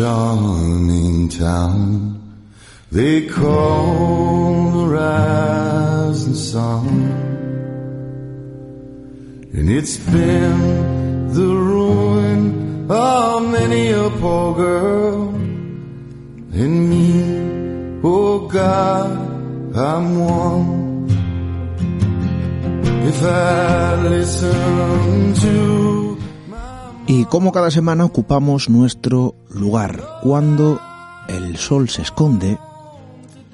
Charming town they call the rising sun. And it's been the ruin of many a poor girl and me. Oh God, I'm one. If I listen to Y como cada semana ocupamos nuestro lugar. Cuando el sol se esconde,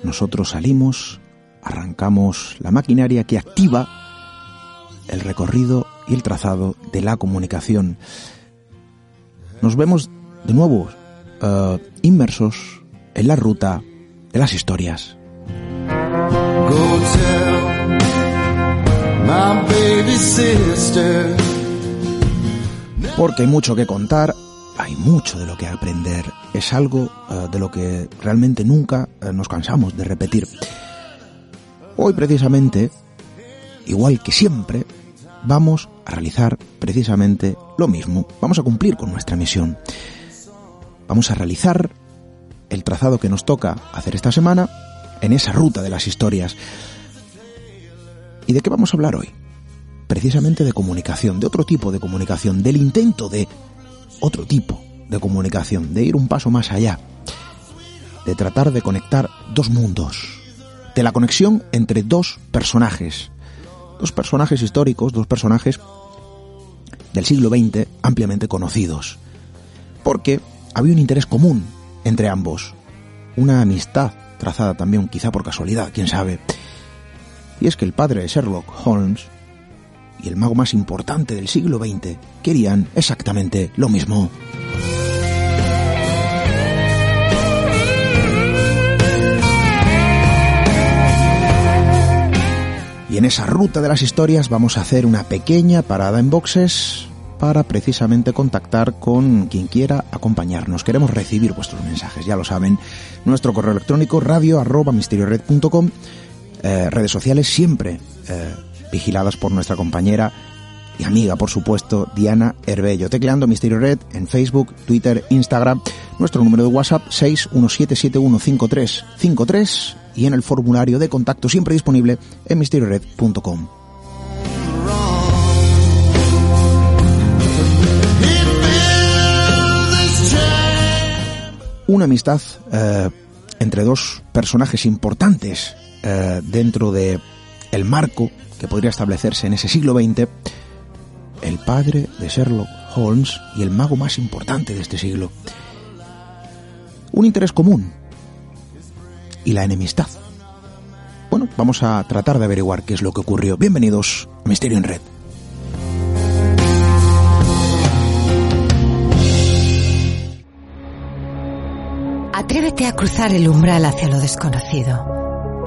nosotros salimos, arrancamos la maquinaria que activa el recorrido y el trazado de la comunicación. Nos vemos de nuevo eh, inmersos en la ruta de las historias. Porque hay mucho que contar, hay mucho de lo que aprender. Es algo eh, de lo que realmente nunca eh, nos cansamos de repetir. Hoy precisamente, igual que siempre, vamos a realizar precisamente lo mismo. Vamos a cumplir con nuestra misión. Vamos a realizar el trazado que nos toca hacer esta semana en esa ruta de las historias. ¿Y de qué vamos a hablar hoy? Precisamente de comunicación, de otro tipo de comunicación, del intento de otro tipo de comunicación, de ir un paso más allá, de tratar de conectar dos mundos, de la conexión entre dos personajes, dos personajes históricos, dos personajes del siglo XX ampliamente conocidos, porque había un interés común entre ambos, una amistad trazada también quizá por casualidad, quién sabe, y es que el padre de Sherlock Holmes y el mago más importante del siglo XX querían exactamente lo mismo. Y en esa ruta de las historias vamos a hacer una pequeña parada en boxes para precisamente contactar con quien quiera acompañarnos. Queremos recibir vuestros mensajes, ya lo saben. Nuestro correo electrónico radio arroba eh, redes sociales siempre eh, vigiladas por nuestra compañera y amiga, por supuesto, Diana Herbello. Tecleando Misterio Red en Facebook, Twitter, Instagram, nuestro número de WhatsApp 617715353 y en el formulario de contacto siempre disponible en misteriored.com. Una amistad eh, entre dos personajes importantes eh, dentro de el marco que podría establecerse en ese siglo XX, el padre de Sherlock Holmes y el mago más importante de este siglo. Un interés común y la enemistad. Bueno, vamos a tratar de averiguar qué es lo que ocurrió. Bienvenidos a Misterio en Red. Atrévete a cruzar el umbral hacia lo desconocido.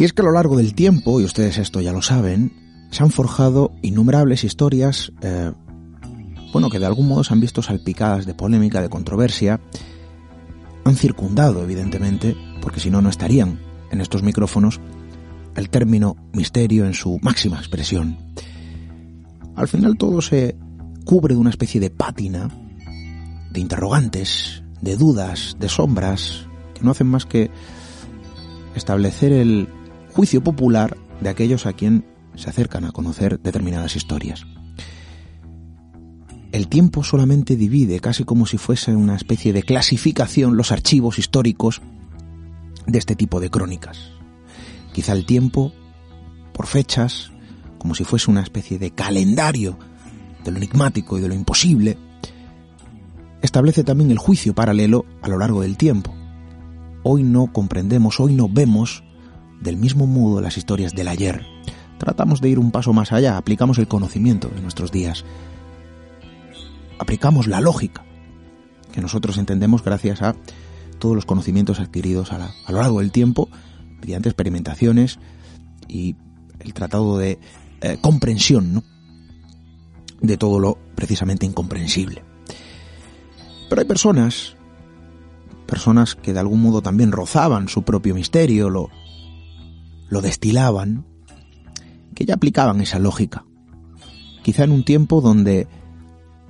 Y es que a lo largo del tiempo, y ustedes esto ya lo saben, se han forjado innumerables historias, eh, bueno, que de algún modo se han visto salpicadas de polémica, de controversia, han circundado, evidentemente, porque si no, no estarían en estos micrófonos, el término misterio en su máxima expresión. Al final todo se cubre de una especie de pátina, de interrogantes, de dudas, de sombras, que no hacen más que establecer el juicio popular de aquellos a quien se acercan a conocer determinadas historias. El tiempo solamente divide, casi como si fuese una especie de clasificación, los archivos históricos de este tipo de crónicas. Quizá el tiempo, por fechas, como si fuese una especie de calendario de lo enigmático y de lo imposible, establece también el juicio paralelo a lo largo del tiempo. Hoy no comprendemos, hoy no vemos del mismo modo las historias del ayer. Tratamos de ir un paso más allá, aplicamos el conocimiento de nuestros días. Aplicamos la lógica que nosotros entendemos gracias a todos los conocimientos adquiridos a, lo largo del tiempo mediante experimentaciones y el tratado de eh, comprensión de todo lo precisamente incomprensible. Pero hay personas, personas que de algún modo también rozaban su propio misterio, lo, lo destilaban, que ya aplicaban esa lógica. Quizá en un tiempo donde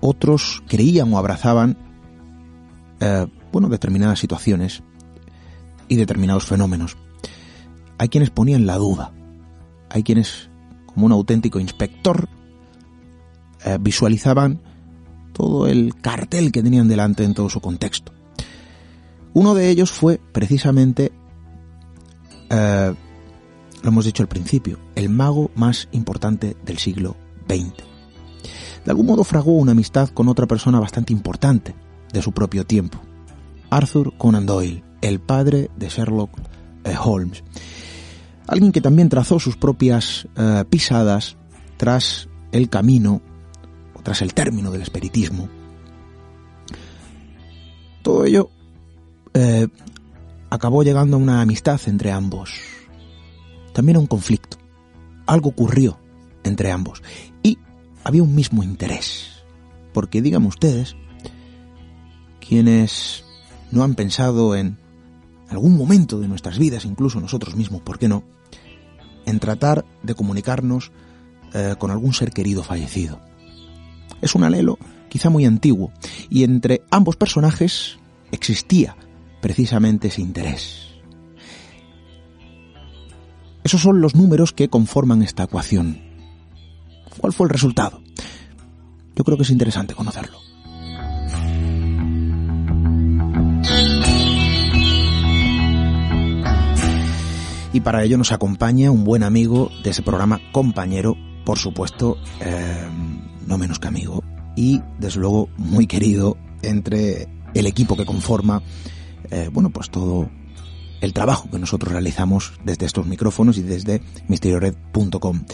otros creían o abrazaban eh, bueno, determinadas situaciones y determinados fenómenos. Hay quienes ponían la duda, hay quienes, como un auténtico inspector, eh, visualizaban todo el cartel que tenían delante en todo su contexto. Uno de ellos fue precisamente, eh, lo hemos dicho al principio, el mago más importante del siglo XX. De algún modo fraguó una amistad con otra persona bastante importante de su propio tiempo, Arthur Conan Doyle, el padre de Sherlock eh, Holmes. Alguien que también trazó sus propias eh, pisadas tras el camino, o tras el término del espiritismo. Todo ello eh, acabó llegando a una amistad entre ambos. También un conflicto. Algo ocurrió entre ambos. Y había un mismo interés. Porque díganme ustedes, quienes no han pensado en algún momento de nuestras vidas, incluso nosotros mismos, ¿por qué no?, en tratar de comunicarnos eh, con algún ser querido fallecido. Es un alelo quizá muy antiguo, y entre ambos personajes existía precisamente ese interés. Esos son los números que conforman esta ecuación. ¿Cuál fue el resultado? Yo creo que es interesante conocerlo. y para ello nos acompaña un buen amigo de ese programa, compañero, por supuesto, eh, no menos que amigo, y desde luego muy querido entre el equipo que conforma, eh, bueno, pues todo el trabajo que nosotros realizamos desde estos micrófonos y desde misteriored.com.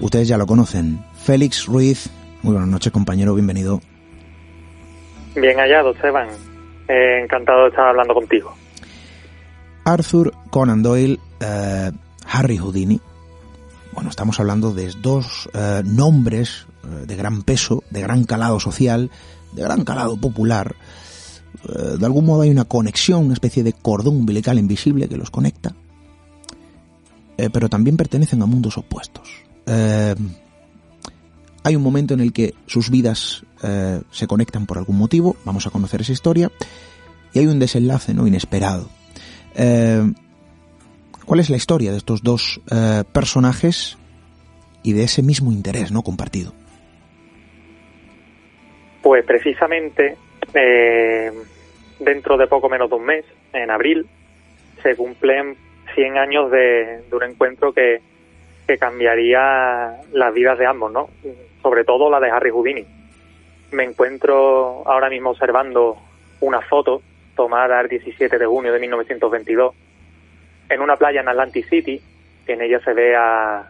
Ustedes ya lo conocen, Félix Ruiz, muy buenas noches compañero, bienvenido. Bien hallado, Esteban. Eh, encantado de estar hablando contigo. Arthur Conan Doyle, eh, Harry Houdini. Bueno, estamos hablando de dos eh, nombres eh, de gran peso, de gran calado social, de gran calado popular. De algún modo hay una conexión, una especie de cordón umbilical invisible que los conecta. pero también pertenecen a mundos opuestos. hay un momento en el que sus vidas se conectan por algún motivo, vamos a conocer esa historia, y hay un desenlace no inesperado eh, ¿Cuál es la historia de estos dos eh, personajes y de ese mismo interés no compartido? Pues precisamente eh, dentro de poco menos de un mes, en abril, se cumplen 100 años de, un encuentro que, que cambiaría las vidas de ambos, ¿no? Sobre todo la de Harry Houdini. Me encuentro ahora mismo observando una foto tomada el 17 de junio de 1922 en una playa en Atlantic City. En ella se ve a,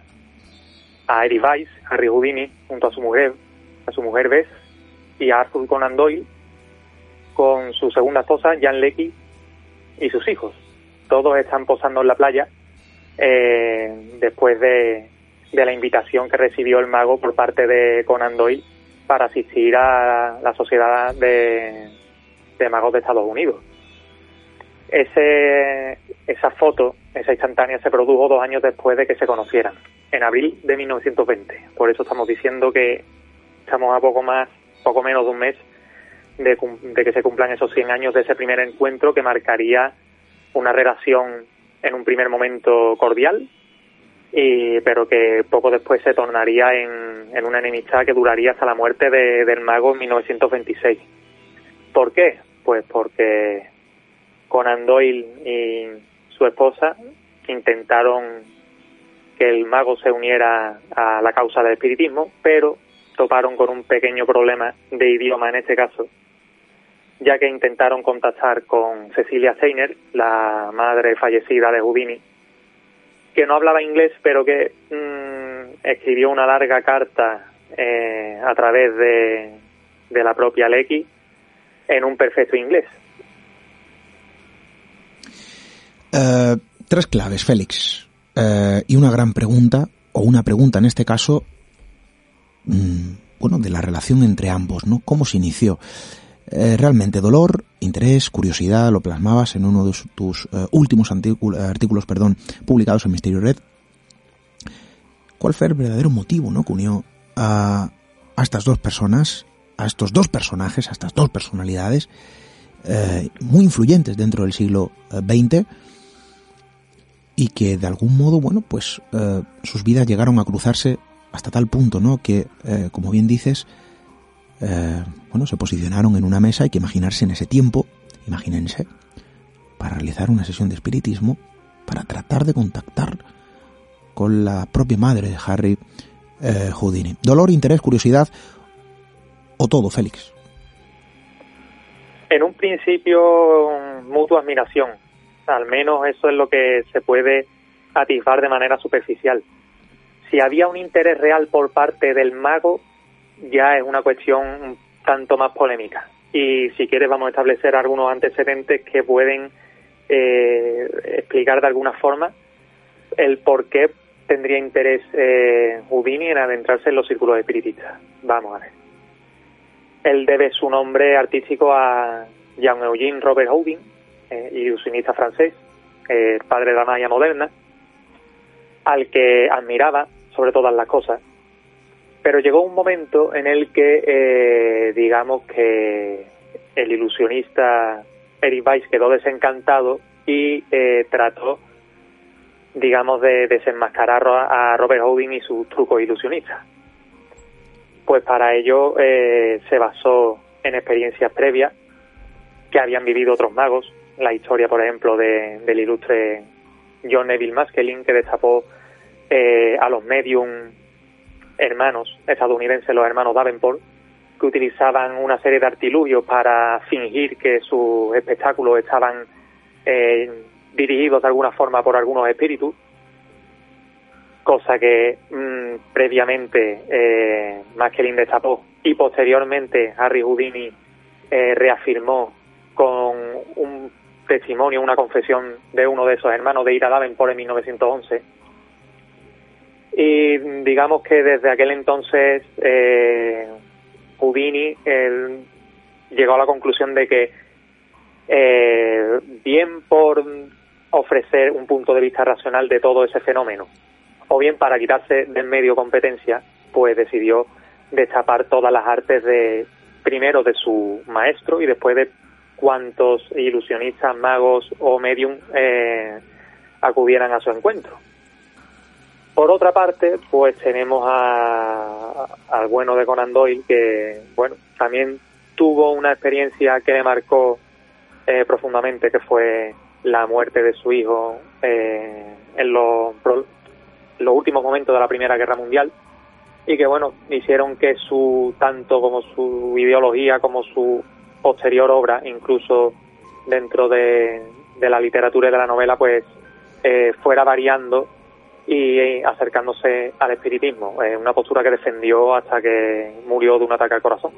a Eddie Weiss, Harry Houdini, junto a su mujer, a su mujer Bess, y a Arthur Conan Doyle con su segunda esposa, Jan Lecky, y sus hijos. Todos están posando en la playa eh, después de, de la invitación que recibió el mago por parte de Conan Doyle para asistir a la Sociedad de, de Magos de Estados Unidos. Ese, esa foto, esa instantánea, se produjo dos años después de que se conocieran, en abril de 1920. Por eso estamos diciendo que estamos a poco más, poco menos de un mes de, de que se cumplan esos 100 años de ese primer encuentro que marcaría una relación en un primer momento cordial, y, pero que poco después se tornaría en, en una enemistad que duraría hasta la muerte de, del mago en 1926. ¿Por qué? Pues porque Conan Doyle y su esposa intentaron que el mago se uniera a la causa del espiritismo, pero toparon con un pequeño problema de idioma en este caso, ya que intentaron contactar con Cecilia Steiner, la madre fallecida de Houdini, que no hablaba inglés, pero que mmm, escribió una larga carta eh, a través de, de la propia Lecky en un perfecto inglés. Uh, tres claves, Félix. Uh, y una gran pregunta, o una pregunta en este caso, mmm, bueno, de la relación entre ambos, ¿no? ¿Cómo se inició? Eh, realmente dolor, interés, curiosidad, lo plasmabas en uno de tus eh, últimos artículos perdón, publicados en Misterio Red. ¿Cuál fue el verdadero motivo ¿no? que unió a, a estas dos personas, a estos dos personajes, a estas dos personalidades eh, muy influyentes dentro del siglo XX y que de algún modo, bueno, pues eh, sus vidas llegaron a cruzarse hasta tal punto, ¿no? Que, eh, como bien dices, eh, bueno, se posicionaron en una mesa, hay que imaginarse en ese tiempo, imagínense, para realizar una sesión de espiritismo, para tratar de contactar con la propia madre de Harry eh, Houdini. Dolor, interés, curiosidad o todo, Félix. En un principio, mutua admiración. Al menos eso es lo que se puede atisbar de manera superficial. Si había un interés real por parte del mago, ya es una cuestión un tanto más polémica. Y si quieres vamos a establecer algunos antecedentes que pueden eh, explicar de alguna forma el por qué tendría interés eh, Houdini en adentrarse en los círculos espiritistas. Vamos a ver. Él debe su nombre artístico a Jean-Eugène Robert Houdin, eh, ilusionista francés, eh, padre de la magia moderna, al que admiraba sobre todas las cosas pero llegó un momento en el que, eh, digamos que el ilusionista Eric Weiss quedó desencantado y eh, trató, digamos, de desenmascarar a Robert Houdin y sus trucos ilusionistas. Pues para ello eh, se basó en experiencias previas que habían vivido otros magos. La historia, por ejemplo, de, del ilustre John Neville Maskelyne, que destapó eh, a los medium hermanos estadounidenses, los hermanos Davenport, que utilizaban una serie de artilugios para fingir que sus espectáculos estaban eh, dirigidos de alguna forma por algunos espíritus, cosa que mmm, previamente eh, Maskelin destapó. Y posteriormente Harry Houdini eh, reafirmó con un testimonio, una confesión de uno de esos hermanos de Ira Davenport en 1911 y digamos que desde aquel entonces eh, Houdini él, llegó a la conclusión de que eh, bien por ofrecer un punto de vista racional de todo ese fenómeno o bien para quitarse del medio competencia pues decidió destapar todas las artes de primero de su maestro y después de cuantos ilusionistas, magos o medium eh, acudieran a su encuentro. Por otra parte, pues tenemos a, al bueno de Conan Doyle, que, bueno, también tuvo una experiencia que le marcó eh, profundamente, que fue la muerte de su hijo eh, en los, últimos momentos de la Primera Guerra Mundial y que, bueno, hicieron que su, tanto como su ideología como su posterior obra, incluso dentro de, de la literatura y de la novela, pues eh, fuera variando y eh, acercándose al espiritismo, eh, una postura que defendió hasta que murió de un ataque al corazón.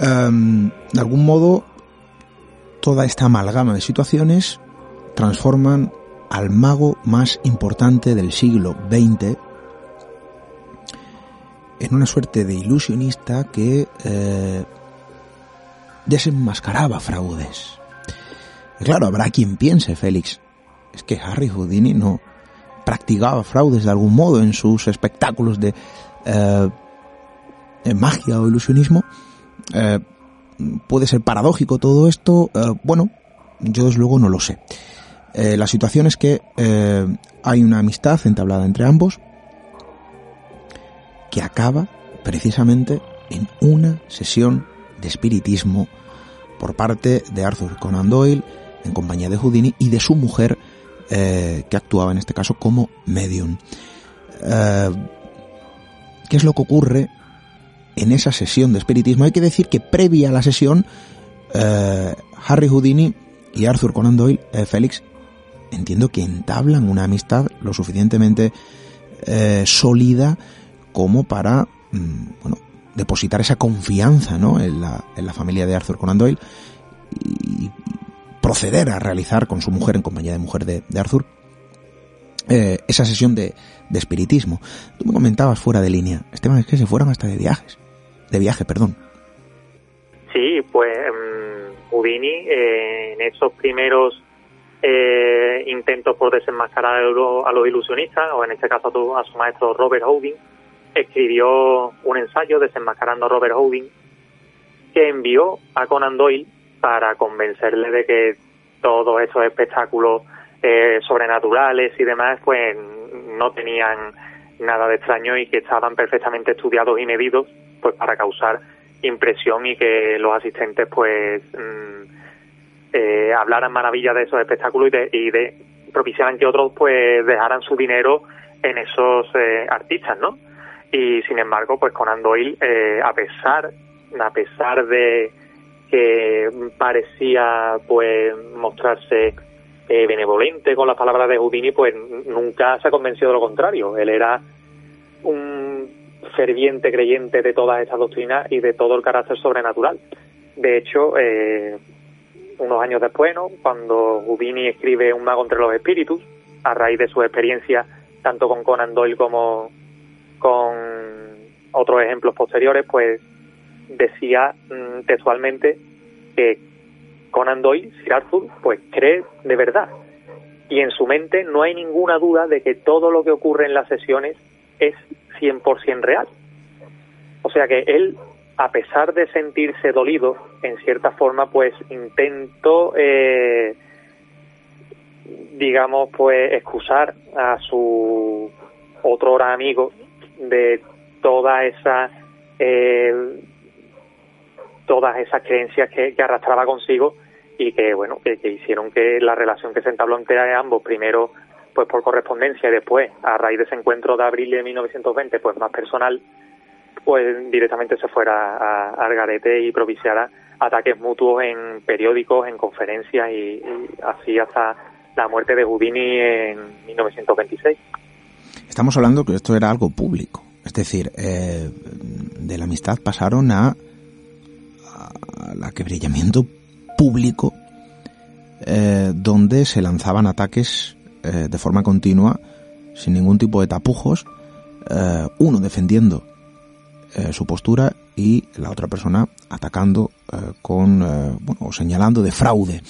Um, de algún modo, toda esta amalgama de situaciones transforman al mago más importante del siglo XX en una suerte de ilusionista que eh, desenmascaraba fraudes. Claro, habrá quien piense, Félix, es que Harry Houdini no practicaba fraudes de algún modo en sus espectáculos de eh, magia o ilusionismo. Eh, puede ser paradójico todo esto. Eh, bueno, yo desde luego no lo sé. Eh, la situación es que eh, hay una amistad entablada entre ambos que acaba precisamente en una sesión de espiritismo por parte de Arthur Conan Doyle en compañía de Houdini y de su mujer eh, que actuaba en este caso como medium. Eh, ¿Qué es lo que ocurre en esa sesión de espiritismo? Hay que decir que previa a la sesión, eh, Harry Houdini y Arthur Conan Doyle, eh, Félix, entiendo que entablan una amistad lo suficientemente eh, sólida como para, mm, bueno, depositar esa confianza, ¿no? En la, en la familia de Arthur Conan Doyle proceder a realizar con su mujer, en compañía de mujer de, de Arthur, eh, esa sesión de, de espiritismo. Tú me comentabas fuera de línea, Esteban, es que se fueron hasta de viajes, de viaje, perdón. Sí, pues um, eh, en esos primeros eh, intentos por desenmascarar a los, a los ilusionistas, o en este caso a, tu, a su maestro Robert Houdin, escribió un ensayo desenmascarando a Robert Houdin que envió a Conan Doyle para convencerle de que todos esos espectáculos eh, sobrenaturales y demás pues no tenían nada de extraño y que estaban perfectamente estudiados y medidos pues para causar impresión y que los asistentes pues mmm, eh, hablaran maravillas de esos espectáculos y de, y de propiciaran que otros pues dejaran su dinero en esos eh, artistas, ¿no? Y sin embargo, pues Conan Doyle, eh, a pesar, a pesar de que parecía pues mostrarse eh, benevolente con las palabras de Houdini, pues nunca se ha convencido de lo contrario. Él era un ferviente creyente de todas estas doctrinas y de todo el carácter sobrenatural. De hecho, eh, unos años después, ¿no? cuando Houdini escribe Un mago entre los espíritus, a raíz de su experiencia tanto con Conan Doyle como con otros ejemplos posteriores, pues decía mmm, textualmente que Conan Doyle, Sir Arthur, pues cree de verdad. Y en su mente no hay ninguna duda de que todo lo que ocurre en las sesiones es 100% real. O sea que él, a pesar de sentirse dolido, en cierta forma, pues intentó, eh, digamos, pues excusar a su otro amigo de toda esa eh, todas esas creencias que, arrastraba consigo y que bueno que, hicieron que la relación que se entabló entre ambos primero pues por correspondencia y después a raíz de ese encuentro de abril de 1920 pues más personal pues directamente se fuera a, a y propiciara ataques mutuos en periódicos, en conferencias y, y así hasta la muerte de Houdini en 1926. Estamos hablando que esto era algo público, es decir, eh, de la amistad pasaron a, al aquebrillamiento público eh, donde se lanzaban ataques eh, de forma continua, sin ningún tipo de tapujos, eh, uno defendiendo su postura y la otra persona atacando con, bueno, o señalando de fraude.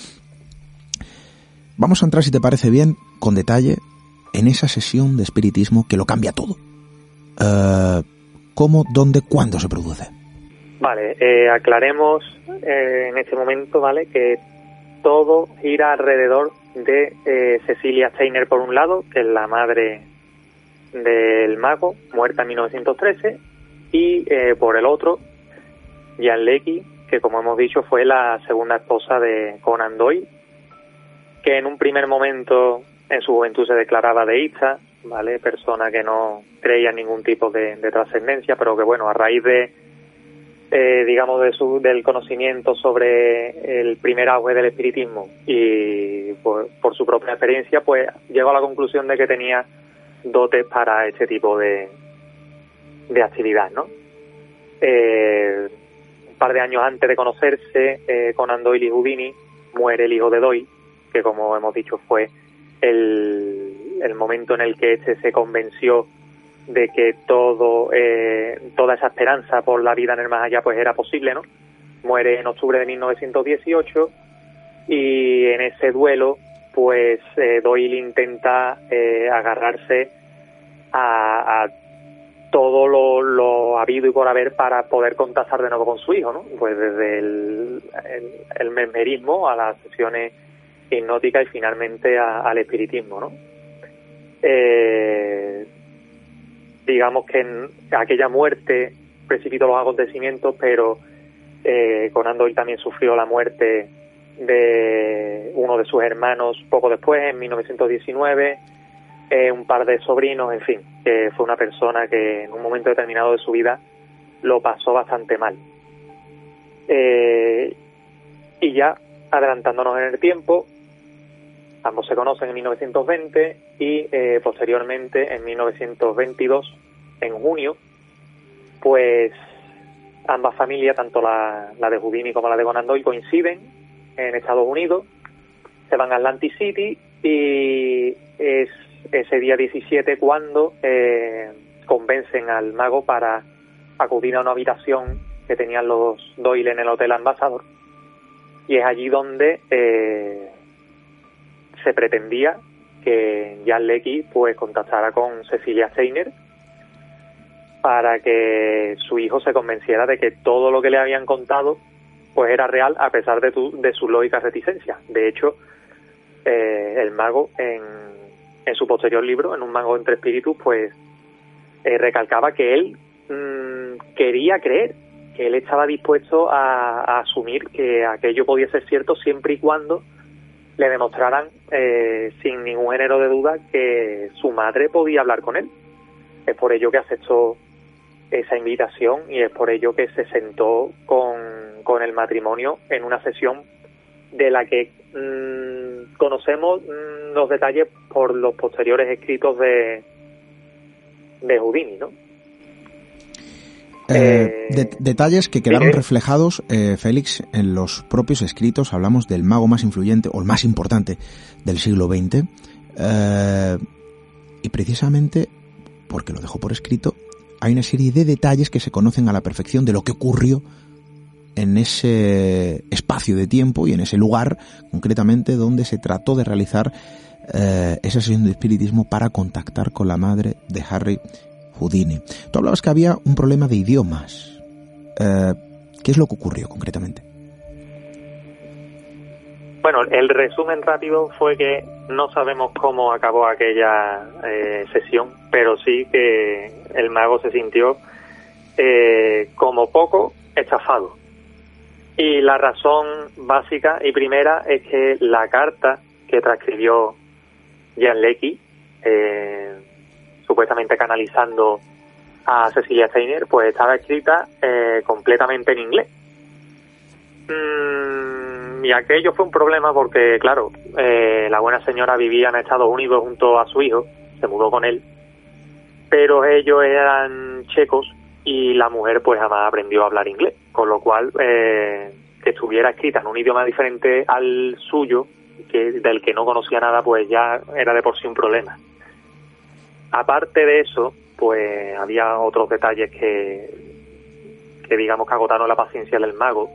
Vamos a entrar, si te parece bien, con detalle en esa sesión de espiritismo que lo cambia todo. ¿Cómo, dónde, cuándo se produce? Vale, eh, aclaremos eh, en este momento, ¿vale? Que todo gira alrededor de eh, Cecilia Steiner por un lado, que es la madre del mago, muerta en 1913, y eh, por el otro, Jan Lecky, que como hemos dicho fue la segunda esposa de Conan Doyle, que en un primer momento en su juventud se declaraba deísta, ¿vale? Persona que no creía en ningún tipo de, de trascendencia, pero que bueno, a raíz de, eh, digamos, de su, del conocimiento sobre el primer auge del espiritismo y por, por, su propia experiencia, pues llegó a la conclusión de que tenía dotes para este tipo de, de actividad, ¿no? Eh, un par de años antes de conocerse, eh, con y Houdini, muere el hijo de Doyle, que como hemos dicho fue el, el momento en el que este se convenció de que todo eh, toda esa esperanza por la vida en el más allá pues era posible, ¿no? Muere en octubre de 1918 y en ese duelo pues eh, Doyle intenta eh, agarrarse a, a todo lo, lo, habido y por haber para poder contactar de nuevo con su hijo, ¿no? Pues desde el, el, el mesmerismo a las sesiones hipnóticas y finalmente al espiritismo, ¿no? Eh, digamos que en aquella muerte precipitó los acontecimientos, pero eh, Conan Doyle también sufrió la muerte de uno de sus hermanos poco después, en 1919, eh, un par de sobrinos, en fin, que fue una persona que en un momento determinado de su vida lo pasó bastante mal. Eh, y ya adelantándonos en el tiempo, ambos se conocen en 1920 y eh, posteriormente en 1922, en junio, pues ambas familias, tanto la, de Houdini como la de Conan Doyle, coinciden en Estados Unidos, se van a Atlantic City y es ese día 17 cuando eh, convencen al mago para acudir a una habitación que tenían los Doyle en el Hotel Ambassador. Y es allí donde eh, se pretendía que Jan Lecky pues contactara con Cecilia Steiner para que su hijo se convenciera de que todo lo que le habían contado pues era real a pesar de, tu, de su lógica reticencia. De hecho, eh, el mago en, en, su posterior libro, en Un mago entre espíritus, pues eh, recalcaba que él mmm, quería creer, que él estaba dispuesto a, a, asumir que aquello podía ser cierto siempre y cuando le demostraran eh, sin ningún género de duda que su madre podía hablar con él. Es por ello que aceptó esa invitación y es por ello que se sentó con, con el matrimonio en una sesión de la que mmm, conocemos mmm, los detalles por los posteriores escritos de, de Houdini, ¿no? Eh, eh, de, detalles que quedaron ¿sí? reflejados, eh, Félix, en los propios escritos. Hablamos del mago más influyente o el más importante del siglo XX. Eh, y precisamente, porque lo dejó por escrito, hay una serie de detalles que se conocen a la perfección de lo que ocurrió en ese espacio de tiempo y en ese lugar, concretamente, donde se trató de realizar esa sesión de espiritismo para contactar con la madre de Harry Houdini. Tú hablabas que había un problema de idiomas. Eh, ¿Qué es lo que ocurrió concretamente? Bueno, el resumen rápido fue que no sabemos cómo acabó aquella eh, sesión, pero sí que el mago se sintió eh, como poco estafado. Y la razón básica y primera es que la carta que transcribió Jan Lecky, eh, supuestamente canalizando a Cecilia Steiner, pues estaba escrita eh, completamente en inglés. Mm, y aquello fue un problema porque, claro, eh, la buena señora vivía en Estados Unidos junto a su hijo, se mudó con él, pero ellos eran checos y la mujer pues jamás aprendió a hablar inglés, con lo cual eh, que estuviera escrita en un idioma diferente al suyo, que del que no conocía nada, pues ya era de por sí un problema. Aparte de eso, pues había otros detalles que, que digamos que agotaron la paciencia del mago.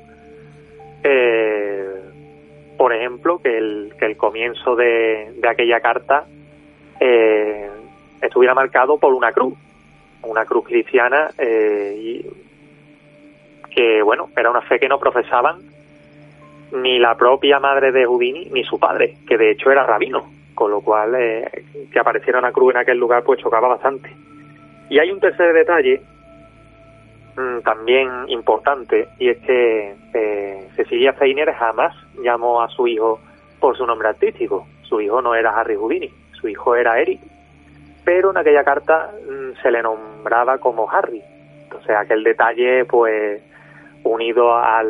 Eh, por ejemplo, que el, que el comienzo de, aquella carta eh, estuviera marcado por una cruz, una cruz cristiana, eh, que, bueno, era una fe que no profesaban ni la propia madre de Houdini ni su padre, que de hecho era rabino, con lo cual eh, que apareciera una cruz en aquel lugar pues chocaba bastante. Y hay un tercer detalle mmm, también importante, y es que eh, Cecilia Feiner jamás llamó a su hijo por su nombre artístico. Su hijo no era Harry Houdini, su hijo era Eric, pero en aquella carta mmm, se le nombraba como Harry. Entonces aquel detalle pues unido a,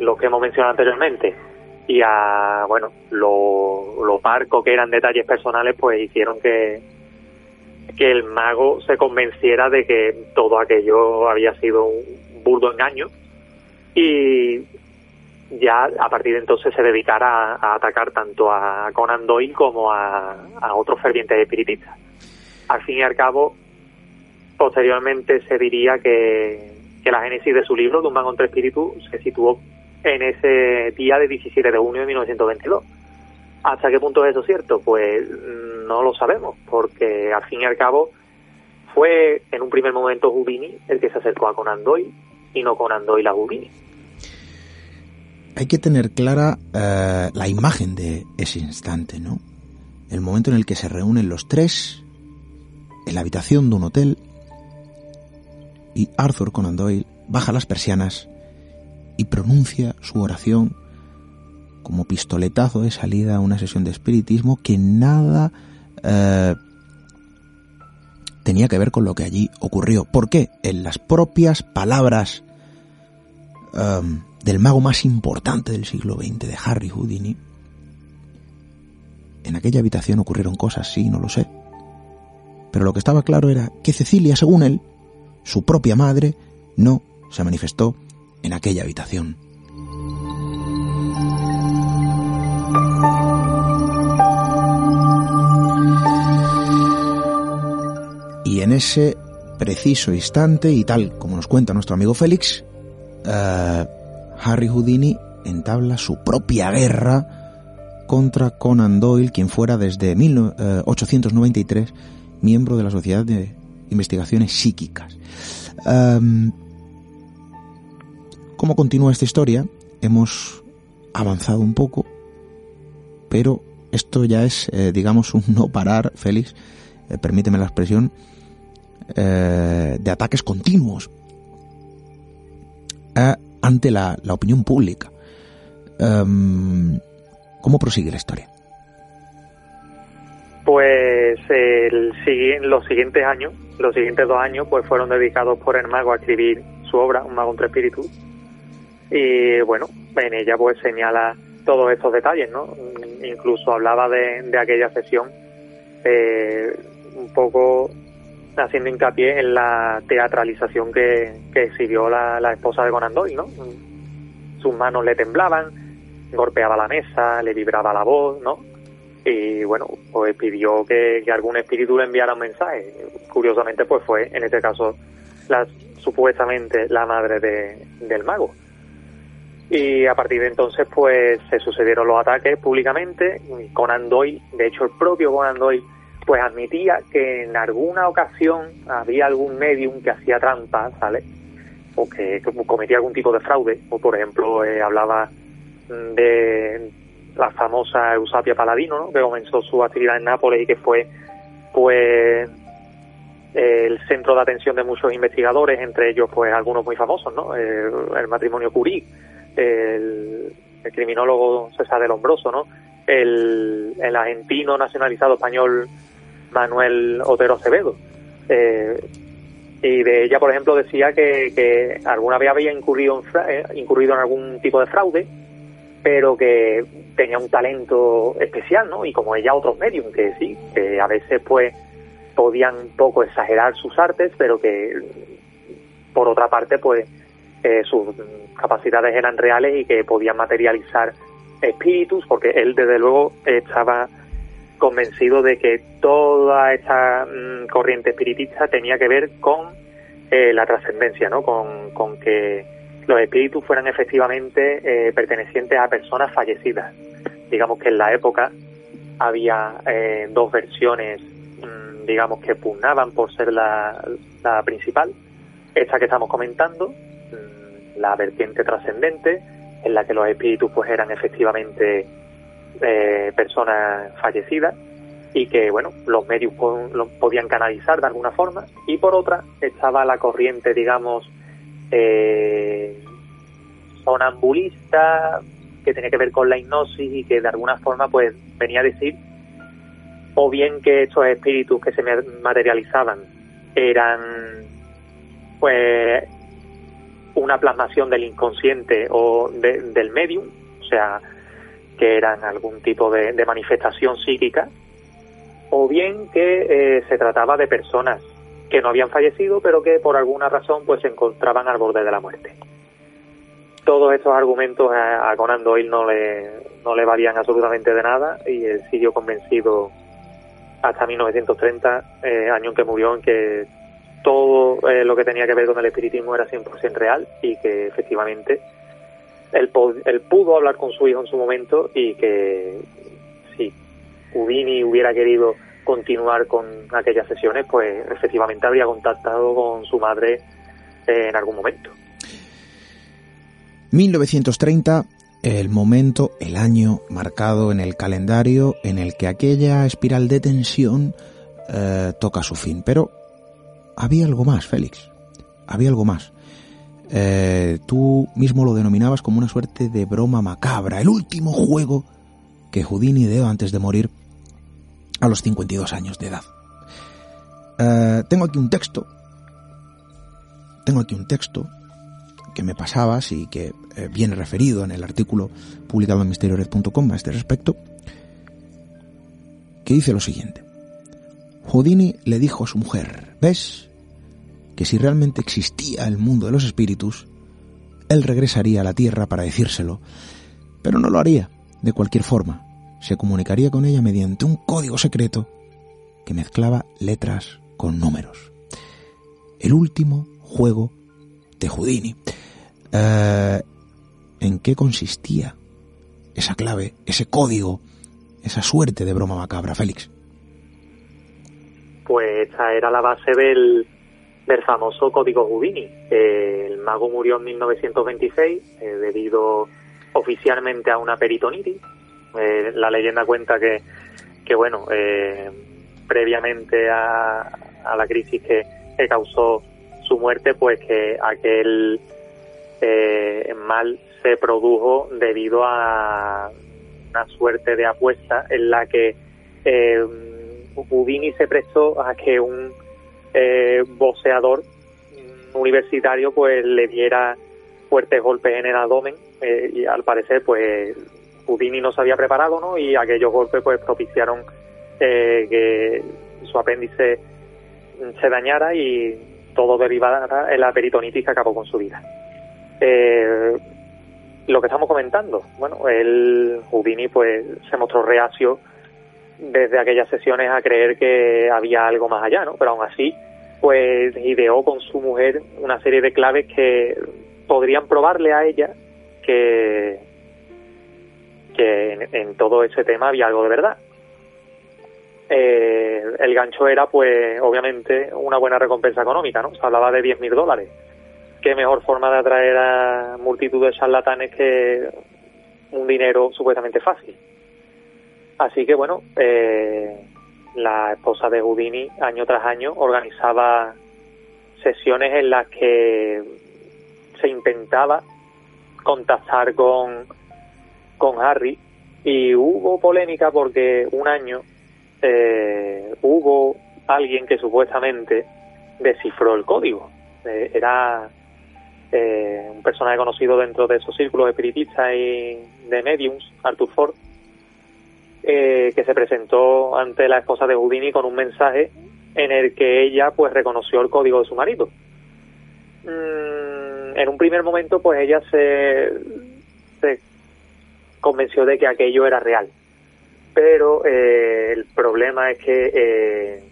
lo que hemos mencionado anteriormente y a bueno lo, lo parco que eran detalles personales pues hicieron que que el mago se convenciera de que todo aquello había sido un burdo engaño y ya a partir de entonces se dedicara a, atacar tanto a Conan Doyle como a, a otros fervientes espiritistas. Al fin y al cabo, posteriormente se diría que, que la génesis de su libro, mago entre espíritus, se situó en ese día de 17 de junio de 1922. ¿Hasta qué punto es eso cierto? Pues mm, no lo sabemos, porque al fin y al cabo fue en un primer momento Houdini el que se acercó a Conan Doyle y no Conan Doyle a Houdini. Hay que tener clara eh, la imagen de ese instante, ¿no? El momento en el que se reúnen los tres en la habitación de un hotel y Arthur Conan Doyle baja las persianas y pronuncia su oración como pistoletazo de salida a una sesión de espiritismo que nada eh, tenía que ver con lo que allí ocurrió. ¿Por qué? En las propias palabras um, del mago más importante del siglo XX, de Harry Houdini, en aquella habitación ocurrieron cosas, sí, no lo sé. Pero lo que estaba claro era que Cecilia, según él, su propia madre, no se manifestó en aquella habitación. Y en ese preciso instante, y tal como nos cuenta nuestro amigo Félix, uh, Harry Houdini entabla su propia guerra contra Conan Doyle, quien fuera desde 1893 miembro de la Sociedad de Investigaciones Psíquicas. Um, ¿Cómo continúa esta historia? Hemos avanzado un poco, pero esto ya es, eh, digamos, un no parar, Félix, eh, permíteme la expresión, eh, de ataques continuos ante la, opinión pública. Em, ¿Cómo prosigue la historia? Pues el, los siguientes años, los siguientes dos años, pues fueron dedicados por el mago a escribir su obra, Un mago entre espíritus. Y bueno, en ella pues señala todos estos detalles, ¿no? Incluso hablaba de, aquella sesión eh, un poco haciendo hincapié en la teatralización que, que exhibió la, la, esposa de Conan Doyle, ¿no? Sus manos le temblaban, golpeaba la mesa, le vibraba la voz, ¿no? Y bueno, pues pidió que, algún espíritu le enviara un mensaje. Curiosamente, pues fue, en este caso, la, supuestamente la madre de, del mago. Y a partir de entonces, pues se sucedieron los ataques públicamente. Conan Doyle, de hecho, el propio Conan Doyle pues admitía que en alguna ocasión había algún medium que hacía trampas, ¿sale? O que, cometía algún tipo de fraude, o por ejemplo eh, hablaba de la famosa Eusapia Paladino, ¿no? que comenzó su actividad en Nápoles y que fue pues el centro de atención de muchos investigadores, entre ellos pues algunos muy famosos, ¿no? El, matrimonio Curie, el, criminólogo César del Lombroso, ¿no? El, el argentino nacionalizado español Manuel Otero Acevedo. Eh, y de ella, por ejemplo, decía que, alguna vez había incurrido en, eh, incurrido en algún tipo de fraude, pero que tenía un talento especial, ¿no? Y como ella, otros medios, que sí, que a veces, pues, podían un poco exagerar sus artes, pero que, por otra parte, pues, eh, sus capacidades eran reales y que podían materializar espíritus, porque él, desde luego, estaba convencido de que toda esa mm, corriente espiritista tenía que ver con eh, la trascendencia, ¿no? Con, que los espíritus fueran efectivamente eh, pertenecientes a personas fallecidas. Digamos que en la época había eh, dos versiones, mm, digamos, que pugnaban por ser la, principal. Esta que estamos comentando, la vertiente trascendente, en la que los espíritus pues eran efectivamente eh, personas fallecidas y que bueno los medios lo podían canalizar de alguna forma. Y por otra estaba la corriente digamos eh, sonambulista que tenía que ver con la hipnosis y que de alguna forma pues venía a decir o bien que estos espíritus que se materializaban eran pues una plasmación del inconsciente o del medium o sea que eran algún tipo de, manifestación psíquica, o bien que eh, se trataba de personas que no habían fallecido, pero que por alguna razón pues se encontraban al borde de la muerte. todos estos argumentos a, Conan Doyle no le, no le valían absolutamente de nada y él siguió convencido hasta 1930, eh, año en que murió, en que todo eh, lo que tenía que ver con el espiritismo era 100% real y que efectivamente él, pudo hablar con su hijo en su momento y que si Houdini hubiera querido continuar con aquellas sesiones, pues efectivamente habría contactado con su madre eh, en algún momento. 1930, el momento, el año marcado en el calendario en el que aquella espiral de tensión eh, toca su fin. Pero había algo más, Félix. Había algo más. Eh, tú mismo lo denominabas como una suerte de broma macabra, el último juego que Houdini ideó antes de morir a los 52 años de edad. Eh, tengo aquí un texto. Tengo aquí un texto que me pasabas y que eh, viene referido en el artículo publicado en misteriored.com a este respecto, que dice lo siguiente. Houdini le dijo a su mujer, ¿ves? Que si realmente existía el mundo de los espíritus, él regresaría a la Tierra para decírselo, pero no lo haría de cualquier forma. Se comunicaría con ella mediante un código secreto que mezclaba letras con números. El último juego de Houdini. Eh, ¿En qué consistía esa clave, ese código, esa suerte de broma macabra, Félix? Pues esa era la base del, del famoso código Houdini. Eh, el mago murió en 1926 eh, debido oficialmente a una peritonitis. Eh, la leyenda cuenta que, que bueno, eh, previamente a, a la crisis que, que causó su muerte, pues que aquel eh, mal se produjo debido a una suerte de apuesta en la que Houdini se prestó a que un eh, universitario pues le diera fuertes golpes en el abdomen eh, y al parecer pues Houdini no se había preparado no y aquellos golpes pues propiciaron eh, que su apéndice se dañara y todo derivara en la peritonitis que acabó con su vida. Eh, lo que estamos comentando, bueno, el Houdini pues se mostró reacio desde aquellas sesiones a creer que había algo más allá, ¿no? Pero aún así, pues ideó con su mujer una serie de claves que podrían probarle a ella que, que en, todo ese tema había algo de verdad. Eh, el gancho era, pues, obviamente, una buena recompensa económica, ¿no? Se hablaba de 10.000 dólares. ¿Qué mejor forma de atraer a multitud de charlatanes que un dinero supuestamente fácil? Así que, bueno, eh, la esposa de Houdini, año tras año, organizaba sesiones en las que se intentaba contactar con, con Harry y hubo polémica porque un año eh, hubo alguien que supuestamente descifró el código. Eh, era eh, un personaje conocido dentro de esos círculos espiritistas y de mediums, Arthur Ford, eh, que se presentó ante la esposa de Houdini con un mensaje en el que ella pues reconoció el código de su marido. Mm, en un primer momento pues ella se, convenció de que aquello era real pero eh, el problema es que eh,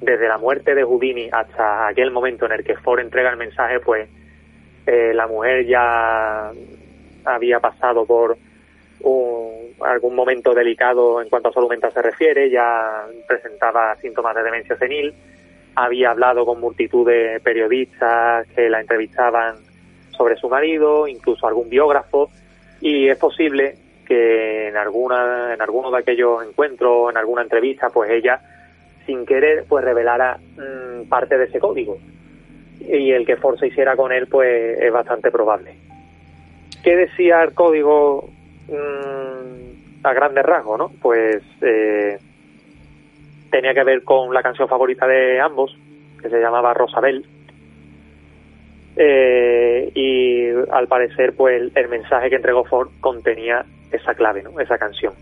desde la muerte de Houdini hasta aquel momento en el que Ford entrega el mensaje, pues eh, la mujer ya había pasado por un- algún momento delicado en cuanto a salud mental se refiere, ya presentaba síntomas de demencia senil, había hablado con multitud de periodistas que la entrevistaban sobre su marido, incluso algún biógrafo, y es posible que en alguna en alguno de aquellos encuentros, en alguna entrevista, pues ella sin querer pues revelara mm, parte de ese código y el que Ford se hiciera con él pues es bastante probable. ¿Qué decía el código mm, a grandes rasgos, no? Pues eh, tenía que ver con la canción favorita de ambos, que se llamaba Rosabel. Eh, y al parecer, pues el, mensaje que entregó Ford contenía esa clave, ¿no? Esa canción.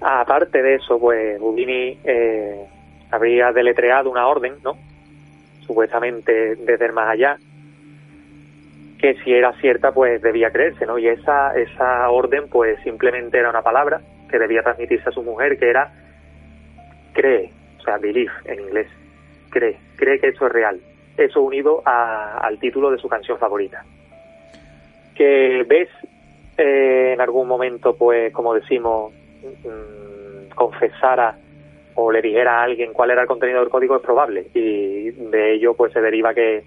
Aparte de eso, pues Houdini eh, habría deletreado una orden, ¿no? Supuestamente desde el más allá, que si era cierta pues debía creerse, ¿no? Y esa, esa orden pues simplemente era una palabra que debía transmitirse a su mujer que era cree, o sea, believe en inglés, cree, cree que eso es real. Eso unido a- al título de su canción favorita. Que ves eh, en algún momento, pues, como decimos, mm, confesara o le dijera a alguien cuál era el contenido del código es probable y de ello pues se deriva que,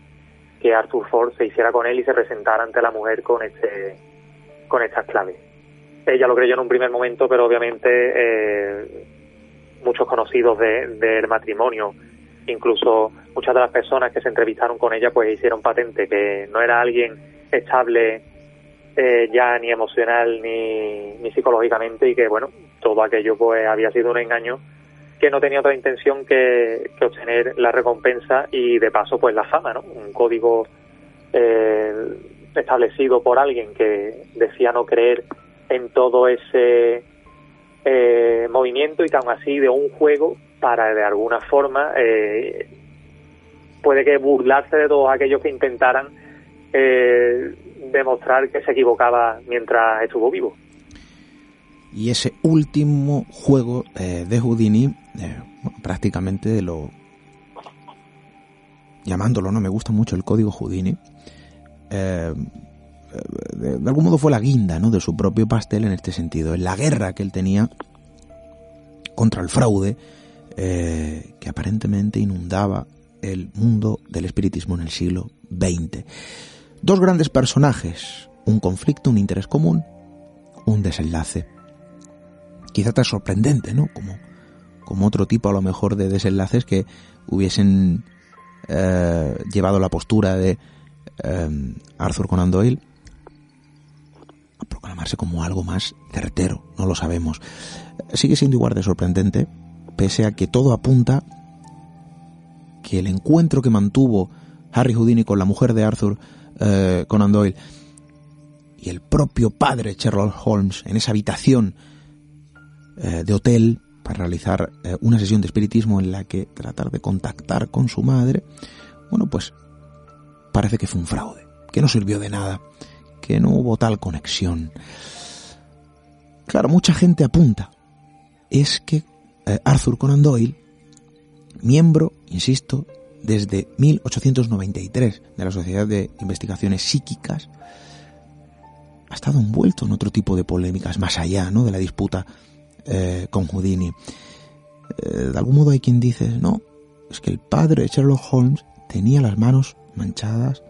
que Arthur Ford se hiciera con él y se presentara ante la mujer con este con estas claves. Ella lo creyó en un primer momento, pero obviamente eh, muchos conocidos de- del matrimonio, incluso muchas de las personas que se entrevistaron con ella, pues hicieron patente que no era alguien estable eh, ya ni emocional ni, ni psicológicamente y que bueno, todo aquello pues había sido un engaño que no tenía otra intención que, obtener la recompensa y de paso pues la fama, ¿no? Un código eh, establecido por alguien que decía no creer en todo ese eh, movimiento y que así de un juego para de alguna forma eh, puede que burlarse de todos aquellos que intentaran eh, demostrar que se equivocaba mientras estuvo vivo. Y ese último juego de Houdini, eh, prácticamente lo... llamándolo, ¿no? Me gusta mucho el código Houdini. eh, de, de algún modo fue la guinda, ¿no? De su propio pastel en este sentido. En la guerra que él tenía contra el fraude, eh, que aparentemente inundaba el mundo del espiritismo en el siglo XX. Dos grandes personajes, un conflicto, un interés común, un desenlace quizá tan sorprendente, ¿no? Como, como otro tipo a lo mejor de desenlaces que hubiesen eh, llevado la postura de eh, Arthur Conan Doyle a proclamarse como algo más certero, no lo sabemos. Sigue siendo igual de sorprendente, pese a que todo apunta que el encuentro que mantuvo Harry Houdini con la mujer de Arthur eh, Conan Doyle y el propio padre Sherlock Holmes en esa habitación de hotel para realizar eh, una sesión de espiritismo en la que tratar de contactar con su madre, bueno, pues parece que fue un fraude, que no sirvió de nada, que no hubo tal conexión. Claro, mucha gente apunta, es que eh, Arthur Conan Doyle, miembro, insisto, desde 1893 de la Sociedad de Investigaciones Psíquicas, ha estado envuelto en otro tipo de polémicas más allá ¿no? de la disputa eh, con Houdini. Eh, de algún modo hay quien dice, no, es que el padre de Sherlock Holmes tenía las manos manchadas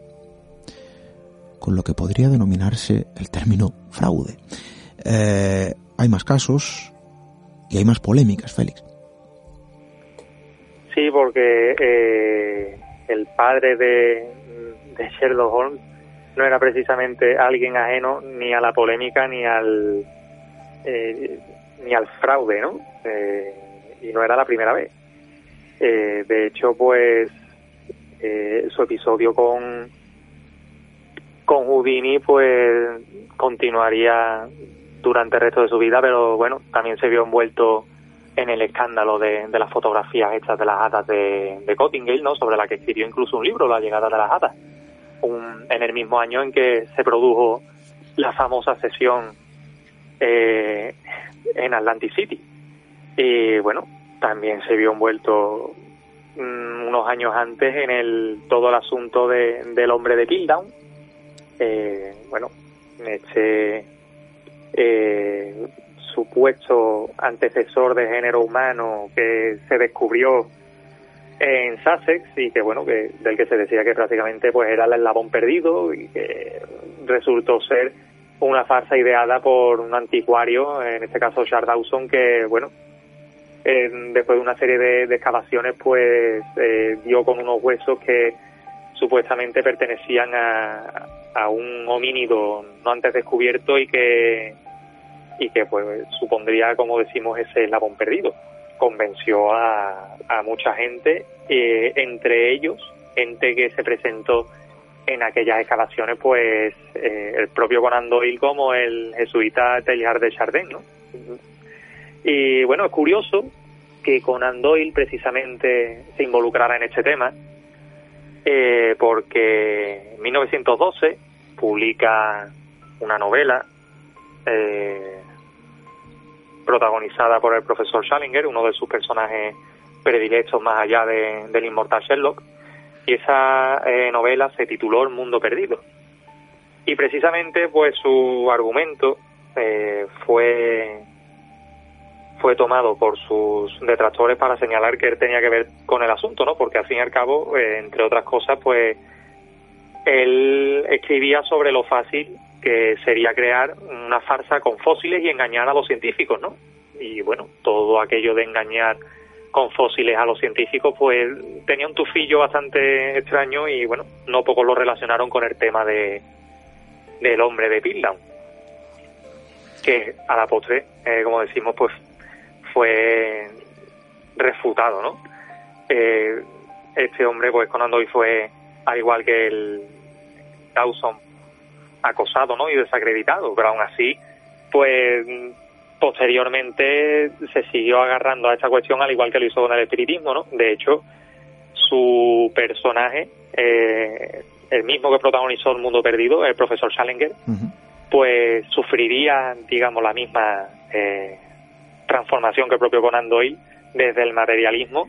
con lo que podría denominarse el término fraude. Eh, hay más casos y hay más polémicas, Félix. Sí, porque eh, el padre de, de Sherlock Holmes no era precisamente alguien ajeno ni a la polémica ni al eh, ni al fraude, ¿no? Eh, y no era la primera vez. Eh, de hecho, pues eh, su episodio con con Houdini, pues continuaría durante el resto de su vida, pero bueno, también se vio envuelto en el escándalo de, las fotografías hechas de las hadas de, de Cottingale, ¿no? Sobre la que escribió incluso un libro, La llegada de las hadas, en el mismo año en que se produjo la famosa sesión eh, en Atlantic City. Y bueno, también se vio envuelto mm, unos años antes en el todo el asunto de, del hombre de Piltdown. Eh, bueno, este eh, supuesto antecesor de género humano que se descubrió en Sussex y que bueno que del que se decía que prácticamente pues era el eslabón perdido y que resultó ser una farsa ideada por un anticuario en este caso Charles Dawson que bueno eh, después de una serie de, excavaciones pues eh, dio con unos huesos que supuestamente pertenecían a, a un homínido no antes descubierto y que y que pues supondría como decimos ese eslabón perdido. Convenció a, a mucha gente eh, entre ellos gente que se presentó en aquellas excavaciones pues eh, el propio Conan Doyle como el jesuita Teilhard de Chardin y bueno es curioso que Conan Doyle precisamente se involucrara en este tema eh, porque en 1912 publica una novela eh, protagonizada por el profesor Schallinger, uno de sus personajes predilectos más allá de, del inmortal Sherlock, y esa eh, novela se tituló El mundo perdido. Y precisamente pues su argumento eh, fue fue tomado por sus detractores para señalar que él tenía que ver con el asunto, ¿no? Porque al fin y al cabo, eh, entre otras cosas, pues él escribía sobre lo fácil que sería crear una farsa con fósiles y engañar a los científicos, ¿no? Y bueno, todo aquello de engañar con fósiles a los científicos, pues tenía un tufillo bastante extraño y bueno, no pocos lo relacionaron con el tema de del hombre de Pitland, que a la postre, eh, como decimos, pues fue refutado, ¿no? Eh, este hombre, pues Conan Doyle fue, al igual que el Dawson, acosado, ¿no? Y desacreditado, pero aún así, pues posteriormente se siguió agarrando a esta cuestión al igual que lo hizo con el espiritismo, ¿no? De hecho, su personaje, eh, el mismo que protagonizó El Mundo Perdido, el profesor Schallinger, pues sufriría, digamos, la misma eh, transformación que el propio Conan Doyle desde el materialismo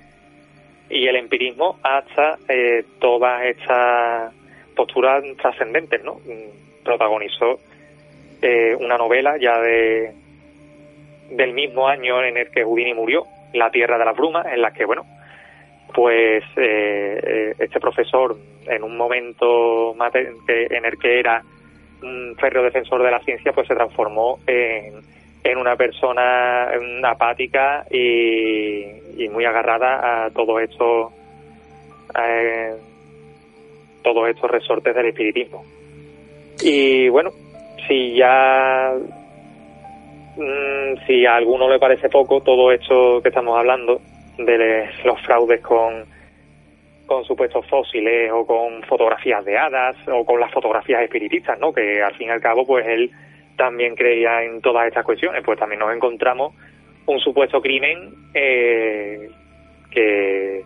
y el empirismo hasta eh, todas estas posturas trascendentes, ¿no? Protagonizó eh, una novela ya de del mismo año en el que Houdini murió, La Tierra de las Brumas, en la que, bueno, pues eh, eh, este profesor, en un momento en el que era un férreo defensor de la ciencia, pues se transformó en, en una persona apática y, muy agarrada a todos estos eh, todos estos resortes del espiritismo. Y bueno, si ya Mm, si a alguno le parece poco todo esto que estamos hablando de los fraudes con, con supuestos fósiles o con fotografías de hadas o con las fotografías espiritistas, ¿no? Que al fin y al cabo, pues él también creía en todas estas cuestiones. Pues también nos encontramos un supuesto crimen eh, que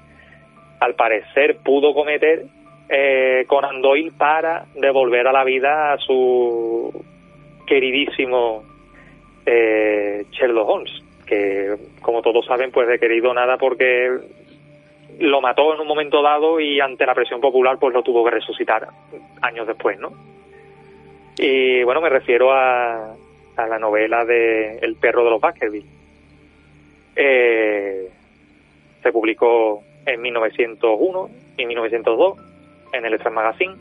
al parecer pudo cometer eh, Conan Doyle para devolver a la vida a su queridísimo eh, Sherlock Holmes, que como todos saben, pues de querido nada porque lo mató en un momento dado y ante la presión popular pues lo tuvo que resucitar años después, ¿no? Y bueno, me refiero a, a la novela de El perro de los Baskerville. Eh, se publicó en 1901 y 1902 en el Extra Magazine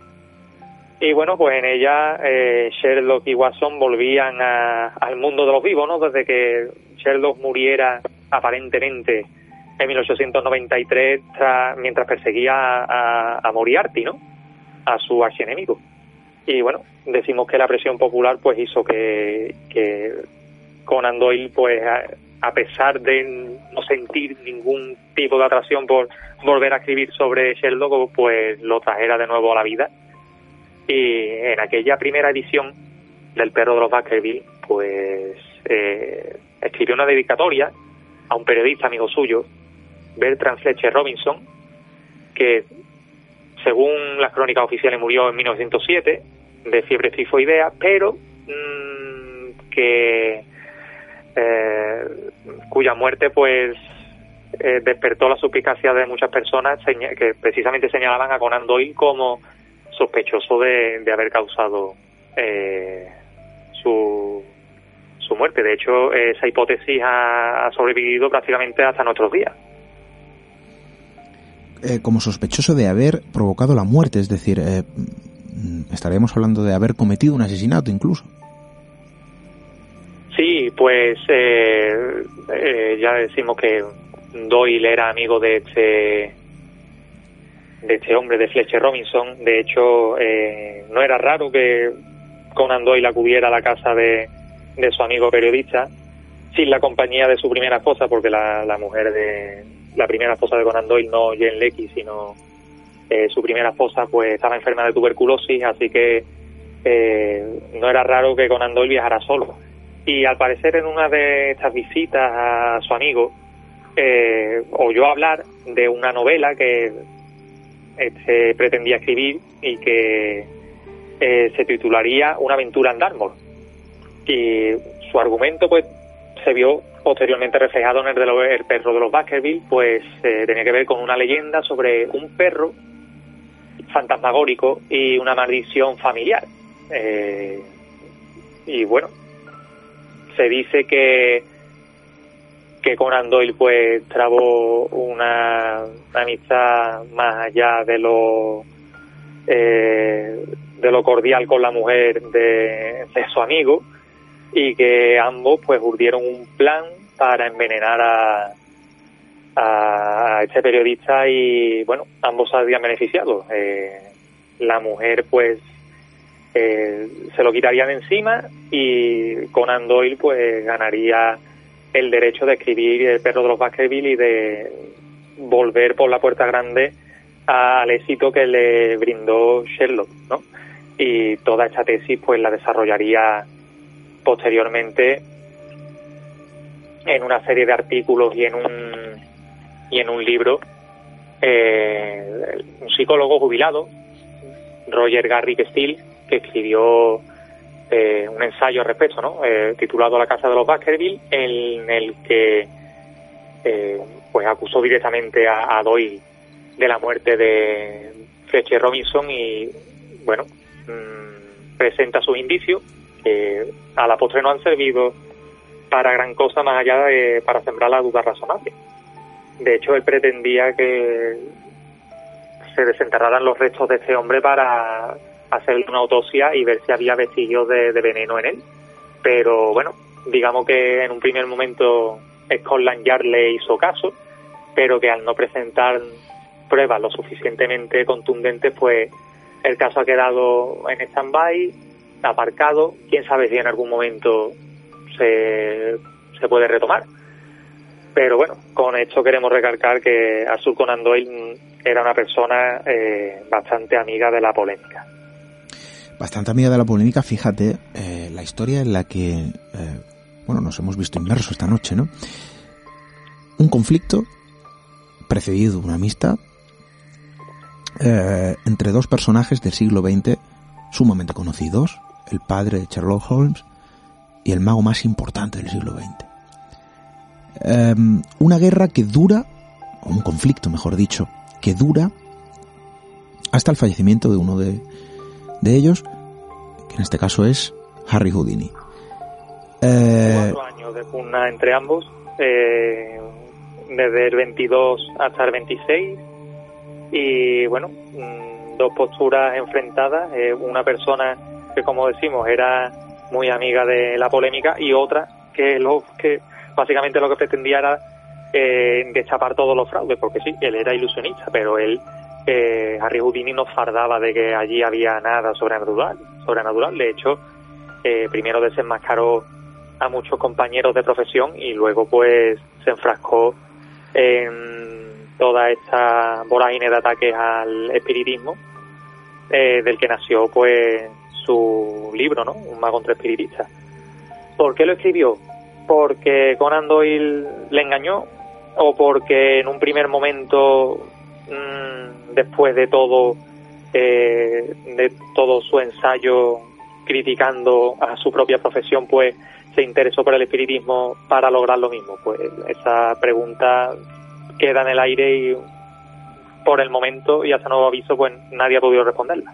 y bueno, pues en ella eh, Sherlock y Watson volvían al mundo de los vivos, ¿no? Desde que Sherlock muriera aparentemente en 1893 mientras perseguía a, a, Moriarty, ¿no? A su archienemigo. Y bueno, decimos que la presión popular pues hizo que, que Conan Doyle pues a, pesar de no sentir ningún tipo de atracción por volver a escribir sobre Sherlock pues lo trajera de nuevo a la vida y en aquella primera edición del Perro de los Baskerville, pues eh, escribió una dedicatoria a un periodista amigo suyo, Bertrand Fletcher Robinson, que según las crónicas oficiales murió en 1907 de fiebre tifoidea, pero mmm, que eh, cuya muerte pues eh, despertó la suspicacia de muchas personas que precisamente señalaban a Conan Doyle como sospechoso de, de haber causado eh, su, su muerte. De hecho, esa hipótesis ha, sobrevivido prácticamente hasta nuestros días. Eh, como sospechoso de haber provocado la muerte, es decir, eh, estaríamos hablando de haber cometido un asesinato incluso. Sí, pues ya decimos que Doyle era amigo de este de este hombre, de Fletcher Robinson. De hecho, eh, no era raro que Conan Doyle acudiera a la casa de, de su amigo periodista sin la compañía de su primera esposa, porque la, la mujer de la primera esposa de Conan Doyle, no Jane Lecky, sino eh, su primera esposa, pues estaba enferma de tuberculosis, así que eh, no era raro que Conan Doyle viajara solo. Y al parecer en una de estas visitas a su amigo, eh, oyó hablar de una novela que este, pretendía escribir y que eh, se titularía Una aventura en Dartmoor. Y su argumento, pues, se vio posteriormente reflejado en el de el perro de los Baskerville, pues eh, tenía que ver con una leyenda sobre un perro fantasmagórico y una maldición familiar. Eh, y bueno, se dice que que Conan Doyle pues trabó una, amistad más allá de lo eh, de lo cordial con la mujer de, su amigo y que ambos pues urdieron un plan para envenenar a, a este periodista y bueno ambos habían beneficiado. Eh, la mujer pues eh, se lo quitaría de encima y Conan Doyle pues ganaría el derecho de escribir El perro de los Baskerville y de volver por la puerta grande al éxito que le brindó Sherlock, ¿no? Y toda esta tesis pues la desarrollaría posteriormente en una serie de artículos y en un y en un libro eh, un psicólogo jubilado Roger Garrick Steele que escribió eh, un ensayo al respecto, ¿no? Eh, titulado La casa de los Baskerville, en el que eh, pues acusó directamente a, a, Doyle de la muerte de Fletcher Robinson y bueno mmm, presenta sus indicios que a la postre no han servido para gran cosa más allá de para sembrar la duda razonable. De hecho, él pretendía que se desenterraran los restos de este hombre para hacerle una autopsia y ver si había vestigios de, veneno en él. Pero bueno, digamos que en un primer momento Scotland Yard le hizo caso, pero que al no presentar pruebas lo suficientemente contundentes, pues el caso ha quedado en stand-by, aparcado. Quién sabe si en algún momento se, se puede retomar. Pero bueno, con esto queremos recalcar que Azul Conan Doyle era una persona eh, bastante amiga de la polémica bastante amiga de la polémica, fíjate, eh, la historia en la que, eh, bueno, nos hemos visto inmersos esta noche, ¿no? Un conflicto precedido de una amistad eh, entre dos personajes del siglo XX sumamente conocidos, el padre de Sherlock Holmes y el mago más importante del siglo XX. una guerra que dura, o un conflicto mejor dicho, que dura hasta el fallecimiento de uno de, de ellos, que en este caso es Harry Houdini. Eh... Cuatro años de pugna entre ambos, eh, desde el 22 hasta el 26, y bueno, mm, dos posturas enfrentadas, eh, una persona que como decimos era muy amiga de la polémica y otra que lo que básicamente lo que pretendía era eh, destapar todos los fraudes, porque sí, él era ilusionista, pero él eh, Harry Houdini no fardaba de que allí había nada sobrenatural. sobrenatural. De hecho, eh, primero desenmascaró a muchos compañeros de profesión y luego pues se enfrascó en toda esta vorágine de ataques al espiritismo eh, del que nació pues su libro, ¿no? Un mago entre espiritistas. ¿Por qué lo escribió? ¿Porque Conan Doyle le engañó? ¿O porque en un primer momento mmm, después de todo eh, de todo su ensayo criticando a su propia profesión pues se interesó por el espiritismo para lograr lo mismo. Pues esa pregunta queda en el aire y por el momento y hasta nuevo aviso pues nadie ha podido responderla.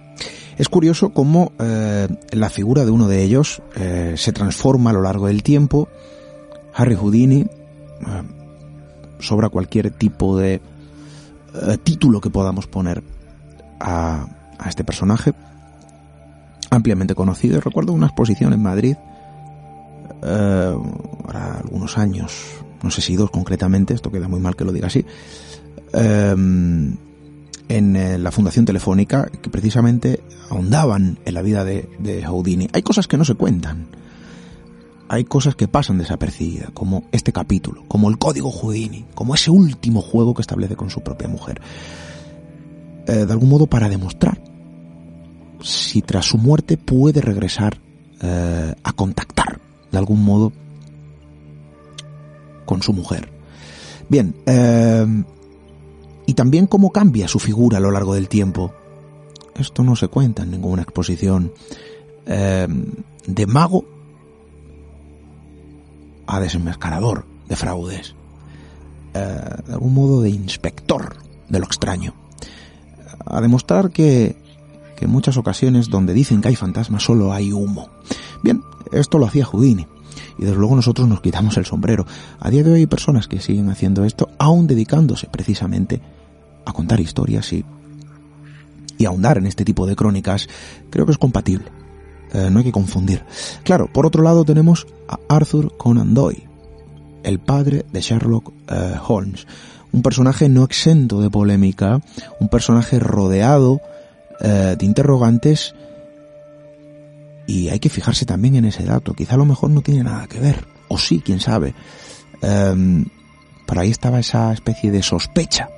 Es curioso cómo eh, la figura de uno de ellos eh, se transforma a lo largo del tiempo. Harry Houdini sobra cualquier tipo de eh, título que podamos poner a, a, este personaje ampliamente conocido. Recuerdo una exposición en Madrid, eh, ahora algunos años, no sé si dos concretamente, esto queda muy mal que lo diga así, eh, en eh, la Fundación Telefónica, que precisamente ahondaban en la vida de, de Houdini. Hay cosas que no se cuentan hay cosas que pasan desapercibidas, como este capítulo, como el código Houdini, como ese último juego que establece con su propia mujer. Eh, de algún modo para demostrar si tras su muerte puede regresar eh, a contactar de algún modo con su mujer. Bien, eh, y también cómo cambia su figura a lo largo del tiempo. esto no se cuenta en ninguna exposición, de mago a desenmascarador de fraudes, eh, de algún modo de inspector de lo extraño, a demostrar que, que en muchas ocasiones donde dicen que hay fantasmas solo hay humo. Bien, esto lo hacía Houdini. Y desde luego nosotros nos quitamos el sombrero. A día de hoy hay personas que siguen haciendo esto, aún dedicándose precisamente a contar historias y, y ahondar en este tipo de crónicas. Creo que es compatible. Eh, no hay que confundir. Claro, por otro lado tenemos a Arthur Conan Doyle, el padre de Sherlock eh, Holmes. Un personaje no exento de polémica, un personaje rodeado eh, de interrogantes y hay que fijarse también en ese dato. Quizá a lo mejor no tiene nada que ver, o sí, quién sabe. Um, pero ahí estaba esa especie de sospecha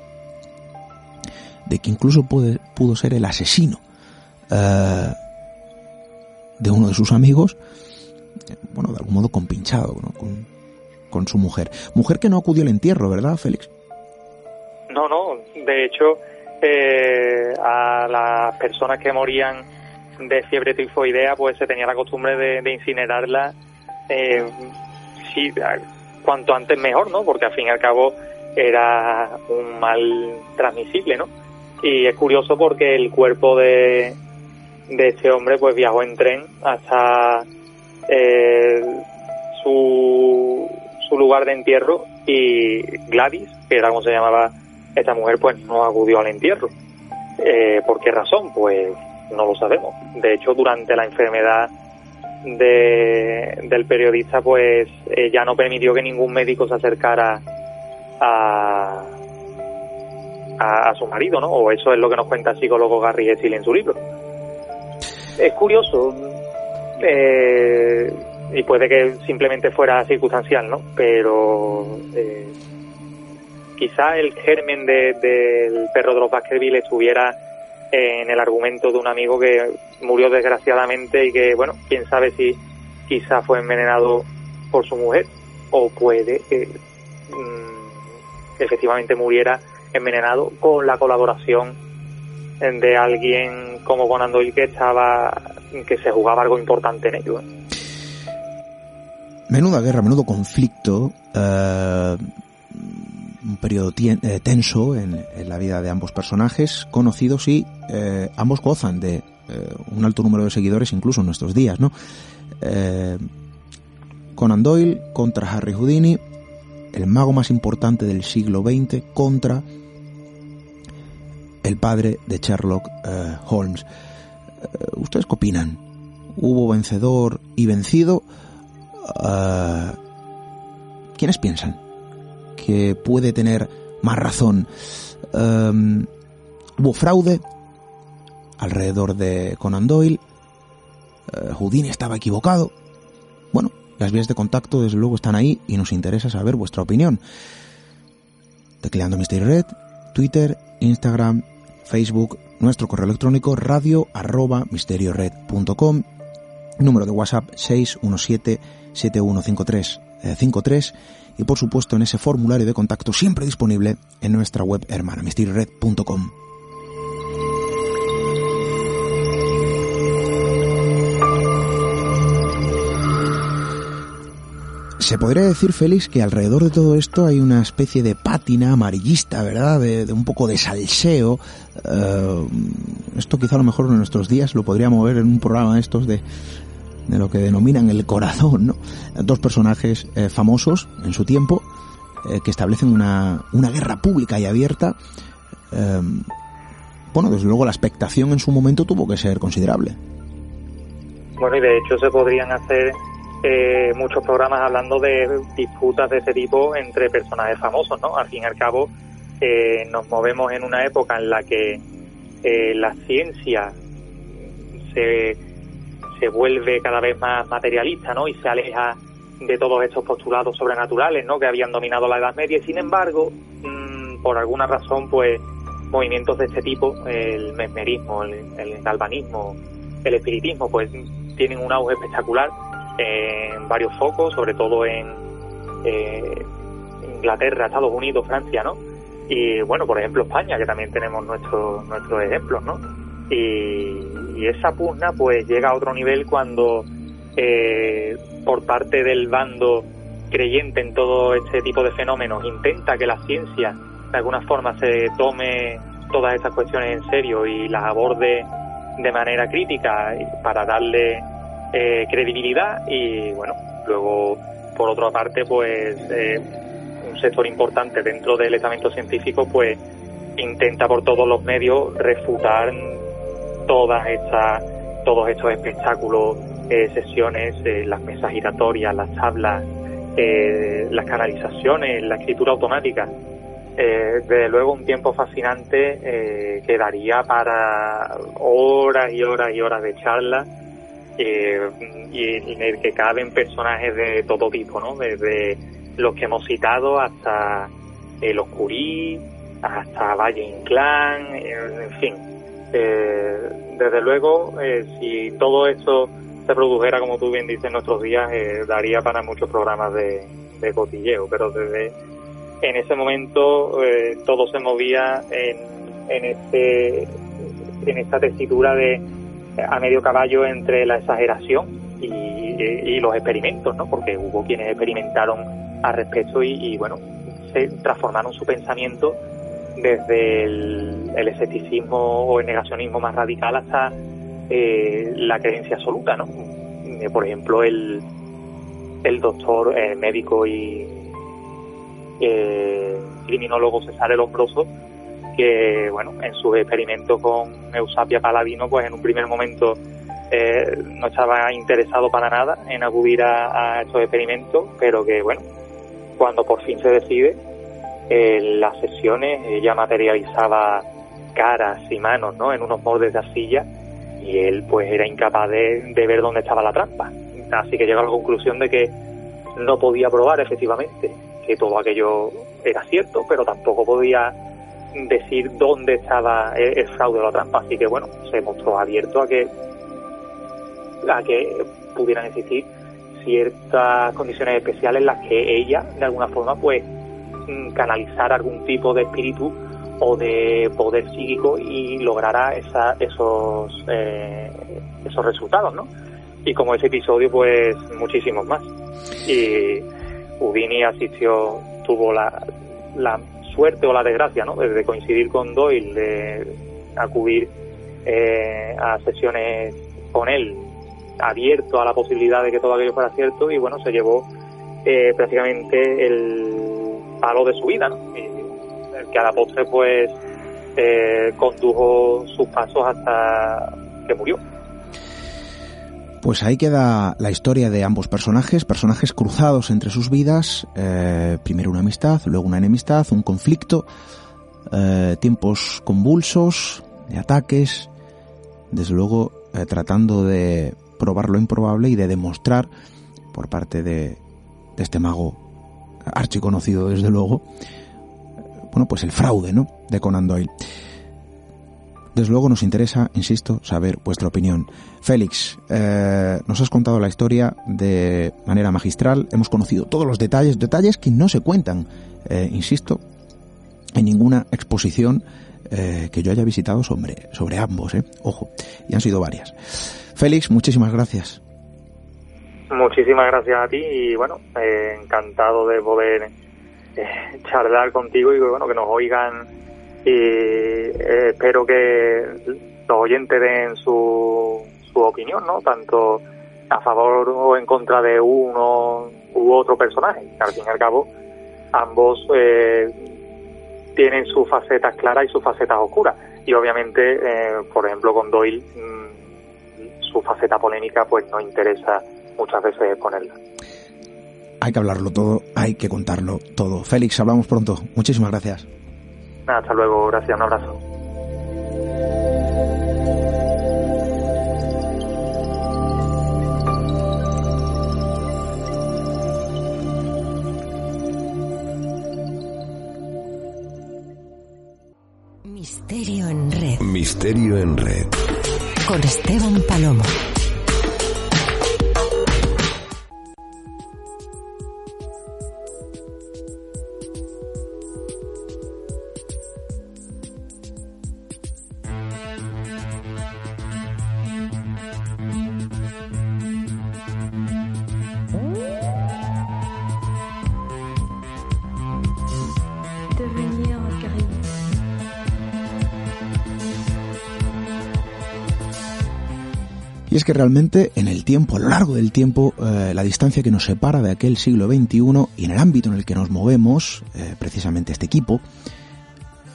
de que incluso pudo ser el asesino de uno de sus amigos, bueno, de algún modo compinchado ¿no? con, con su mujer. Mujer que no acudió al entierro, ¿verdad, Félix? No, no, de hecho, eh, a las personas que morían de fiebre tifoidea, pues se tenía la costumbre de, de incinerarla eh, sí, cuanto antes mejor, ¿no? Porque al fin y al cabo era un mal transmisible, ¿no? Y es curioso porque el cuerpo de, de este hombre pues viajó en tren hasta eh, su, su lugar de entierro y Gladys, que era como se llamaba esta mujer, pues no acudió al entierro. Eh, ¿Por qué razón? Pues no lo sabemos. De hecho, durante la enfermedad de, del periodista, pues eh, ya no permitió que ningún médico se acercara a, a, su marido, ¿no? O eso es lo que nos cuenta el psicólogo Essil en su libro. Es curioso, eh, y puede que simplemente fuera circunstancial, ¿no? Pero eh, quizá el germen del de, perro de los Baskerville estuviera en el argumento de un amigo que murió desgraciadamente y que, bueno, quién sabe si quizá fue envenenado por su mujer o puede que mmm, efectivamente muriera envenenado con la colaboración de alguien como Conan Doyle que estaba que se jugaba algo importante en ello. ¿eh? Menuda guerra, menudo conflicto. Uh un periodo eh, tenso en, en, la vida de ambos personajes, conocidos y eh, ambos gozan de eh, un alto número de seguidores incluso en nuestros días, ¿no? Eh, Conan Doyle contra Harry Houdini, el mago más importante del siglo XX contra el padre de Sherlock eh, Holmes. ¿Ustedes qué opinan? ¿Hubo vencedor y vencido? ¿Quiénes piensan? que puede tener más razón. Um, hubo fraude alrededor de Conan Doyle. Uh, Houdini estaba equivocado. Bueno, las vías de contacto desde luego están ahí y nos interesa saber vuestra opinión. Tecleando Mystery Red, Twitter, Instagram, Facebook, nuestro correo electrónico radio arroba número de WhatsApp 617 7153 53 y por supuesto en ese formulario de contacto siempre disponible en nuestra web hermana, mysteryred.com. Se podría decir, Félix, que alrededor de todo esto hay una especie de pátina amarillista, ¿verdad? De, un poco de salseo. Uh, esto quizá a lo mejor en nuestros días lo podríamos ver en un programa de estos de, de lo que denominan el corazón, ¿no? Dos personajes eh, famosos en su tiempo eh, que establecen una, una, guerra pública y abierta. Eh, bueno, desde luego la expectación en su momento tuvo que ser considerable. Bueno, y de hecho se podrían hacer eh, muchos programas hablando de disputas de ese tipo entre personajes famosos, ¿no? Al fin y al cabo, eh, nos movemos en una época en la que eh, la ciencia se, se vuelve cada vez más materialista, ¿no? Y se aleja de todos estos postulados sobrenaturales, ¿no? Que habían dominado la Edad Media. Y sin embargo, mmm, por alguna razón, pues movimientos de este tipo, el mesmerismo, el, el galvanismo, el espiritismo, pues tienen un auge espectacular en varios focos, sobre todo en eh, Inglaterra, Estados Unidos, Francia, ¿no? Y bueno, por ejemplo España, que también tenemos nuestros nuestros ejemplos, ¿no? Y, esa pugna pues llega a otro nivel cuando eh, por parte del bando creyente en todo este tipo de fenómenos intenta que la ciencia de alguna forma se tome todas estas cuestiones en serio y las aborde de manera crítica para darle eh, credibilidad y bueno luego por otra parte pues eh, un sector importante dentro del estamento científico pues intenta por todos los medios refutar todas estas todos estos espectáculos eh, sesiones las mesas giratorias las tablas las canalizaciones la escritura automática. Eh, desde luego un tiempo fascinante eh, que daría para horas y horas y horas de charla eh, y en el que caben personajes de todo tipo, ¿no? Desde los que hemos citado hasta el Oscurí, hasta Valle Inclán, en fin. desde luego, si todo esto se produjera, como tú bien dices, en nuestros días, daría para muchos programas de, cotilleo, pero desde en ese momento eh, todo se movía en, en, este, en esta tesitura de a medio caballo entre la exageración y, y, los experimentos, ¿no? Porque hubo quienes experimentaron al respecto y, bueno, se transformaron su pensamiento desde el, escepticismo o el negacionismo más radical hasta eh, la creencia absoluta, ¿no? Eh, por ejemplo, el, el doctor médico y, eh, criminólogo César el que bueno, en sus experimentos con Eusapia Paladino, pues en un primer momento eh, no estaba interesado para nada en acudir a, estos experimentos, pero que bueno, cuando por fin se decide, en las sesiones ella materializaba caras y manos ¿no? en unos moldes de arcilla y él pues era incapaz de, de ver dónde estaba la trampa. Así que llegó a la conclusión de que no podía probar efectivamente que todo aquello era cierto, pero tampoco podía decir dónde estaba el, fraude o la trampa. Así que bueno, se mostró abierto a que a que pudieran existir ciertas condiciones especiales en las que ella, de alguna forma, pues mm, canalizar algún tipo de espíritu o de poder psíquico y lograra esa, esos eh, esos resultados, ¿no? Y como ese episodio, pues muchísimos más. Y Houdini asistió, tuvo la, la suerte o la desgracia, ¿no? De coincidir con Doyle, de acudir eh, a sesiones con él, abierto a la posibilidad de que todo aquello fuera cierto y bueno, se llevó eh, prácticamente el palo de su vida, ¿no? el que a la postre pues eh, condujo sus pasos hasta que murió. Pues ahí queda la historia de ambos personajes, personajes cruzados entre sus vidas, eh, primero una amistad, luego una enemistad, un conflicto, eh, tiempos convulsos, de ataques, desde luego eh, tratando de probar lo improbable y de demostrar por parte de, de este mago archiconocido desde luego, bueno pues el fraude, ¿no? De Conan Doyle. Desde luego nos interesa, insisto, saber vuestra opinión. Félix, eh, nos has contado la historia de manera magistral, hemos conocido todos los detalles, detalles que no se cuentan, eh, insisto, en ninguna exposición eh, que yo haya visitado sobre, sobre ambos, ojo, y han sido varias. Félix, muchísimas gracias. Muchísimas gracias a ti y bueno, encantado de poder charlar contigo y bueno, que nos oigan y eh, espero que los oyentes den su, su opinión, ¿no? Tanto a favor o en contra de uno u otro personaje. Al fin y al cabo, ambos eh, tienen sus facetas claras y sus facetas oscuras. Y obviamente, eh, por ejemplo, con Doyle, mm, su faceta polémica pues no interesa muchas veces exponerla. Hay que hablarlo todo, hay que contarlo todo. Félix, hablamos pronto. Muchísimas gracias. Hasta luego, gracias, un abrazo. Misterio en red. Misterio en red. Con Esteban Palomo. Y es que realmente en el tiempo, a lo largo del tiempo, eh, la distancia que nos separa de aquel siglo XXI y en el ámbito en el que nos movemos, eh, precisamente este equipo,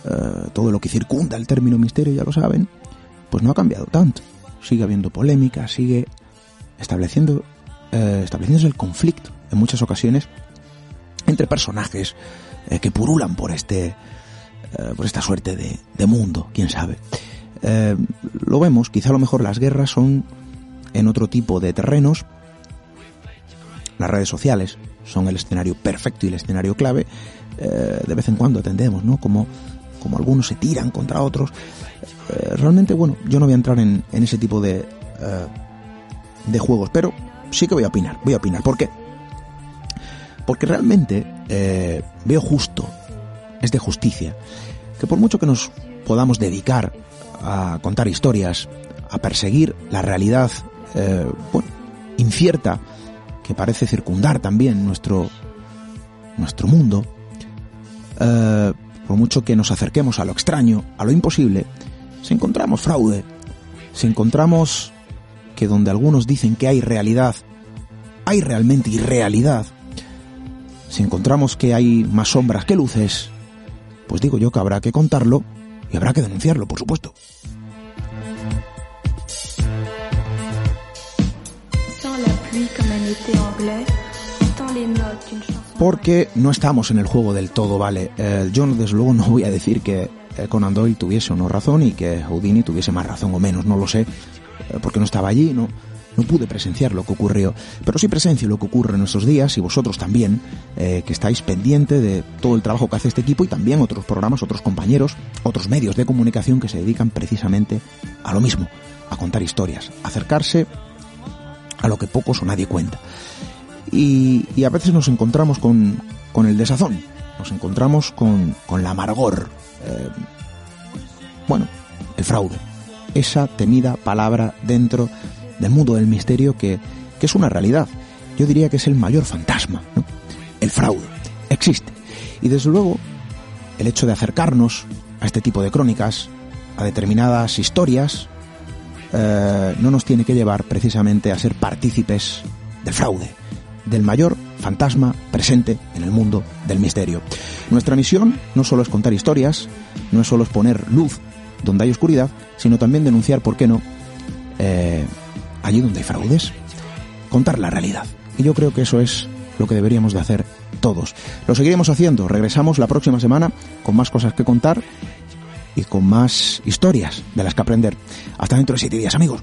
eh, todo lo que circunda el término misterio, ya lo saben, pues no ha cambiado tanto. Sigue habiendo polémica, sigue estableciendo, estableciéndose el conflicto en muchas ocasiones entre personajes que purulan por este, por esta suerte de, de mundo, quién sabe. lo vemos, quizá a lo mejor las guerras son en otro tipo de terrenos. Las redes sociales son el escenario perfecto y el escenario clave. Eh, de vez en cuando atendemos, ¿no? Como, como algunos se tiran contra otros. Eh, realmente, bueno, yo no voy a entrar en, ese tipo de, eh, de juegos, pero sí que voy a opinar. Voy a opinar. ¿Por qué? Porque realmente veo justo, es de justicia, que por mucho que nos podamos dedicar a contar historias, a perseguir la realidad eh, bueno, incierta que parece circundar también nuestro, nuestro mundo, eh, por mucho que nos acerquemos a lo extraño, a lo imposible, si encontramos fraude, si encontramos que donde algunos dicen que hay realidad, hay realmente irrealidad, si encontramos que hay más sombras que luces, pues digo yo que habrá que contarlo y habrá que denunciarlo, por supuesto. Porque no estamos en el juego del todo, ¿vale? Eh, yo desde luego no voy a decir que eh, Conan Doyle tuviese o no razón y que Houdini tuviese más razón o menos, no lo sé, eh, porque no estaba allí, no, no pude presenciar lo que ocurrió, pero sí presencio lo que ocurre en estos días y vosotros también, que estáis pendiente de todo el trabajo que hace este equipo y también otros programas, otros compañeros, otros medios de comunicación que se dedican precisamente a lo mismo, a contar historias, acercarse a lo que pocos o nadie cuenta. Y, a veces nos encontramos con, con, el desazón, nos encontramos con, con la amargor, eh, bueno, el fraude, esa temida palabra dentro del mundo del misterio que, que es una realidad. Yo diría que es el mayor fantasma, el fraude. Existe. Y desde luego, el hecho de acercarnos a este tipo de crónicas, a determinadas historias, eh, no nos tiene que llevar precisamente a ser partícipes del fraude, del mayor fantasma presente en el mundo del misterio. Nuestra misión no solo es contar historias, no es solo es poner luz donde hay oscuridad, sino también denunciar, ¿por qué no?, eh, allí donde hay fraudes, contar la realidad. Y yo creo que eso es lo que deberíamos de hacer todos. Lo seguiremos haciendo. Regresamos la próxima semana con más cosas que contar y con más historias de las que aprender. Hasta dentro de siete días, amigos.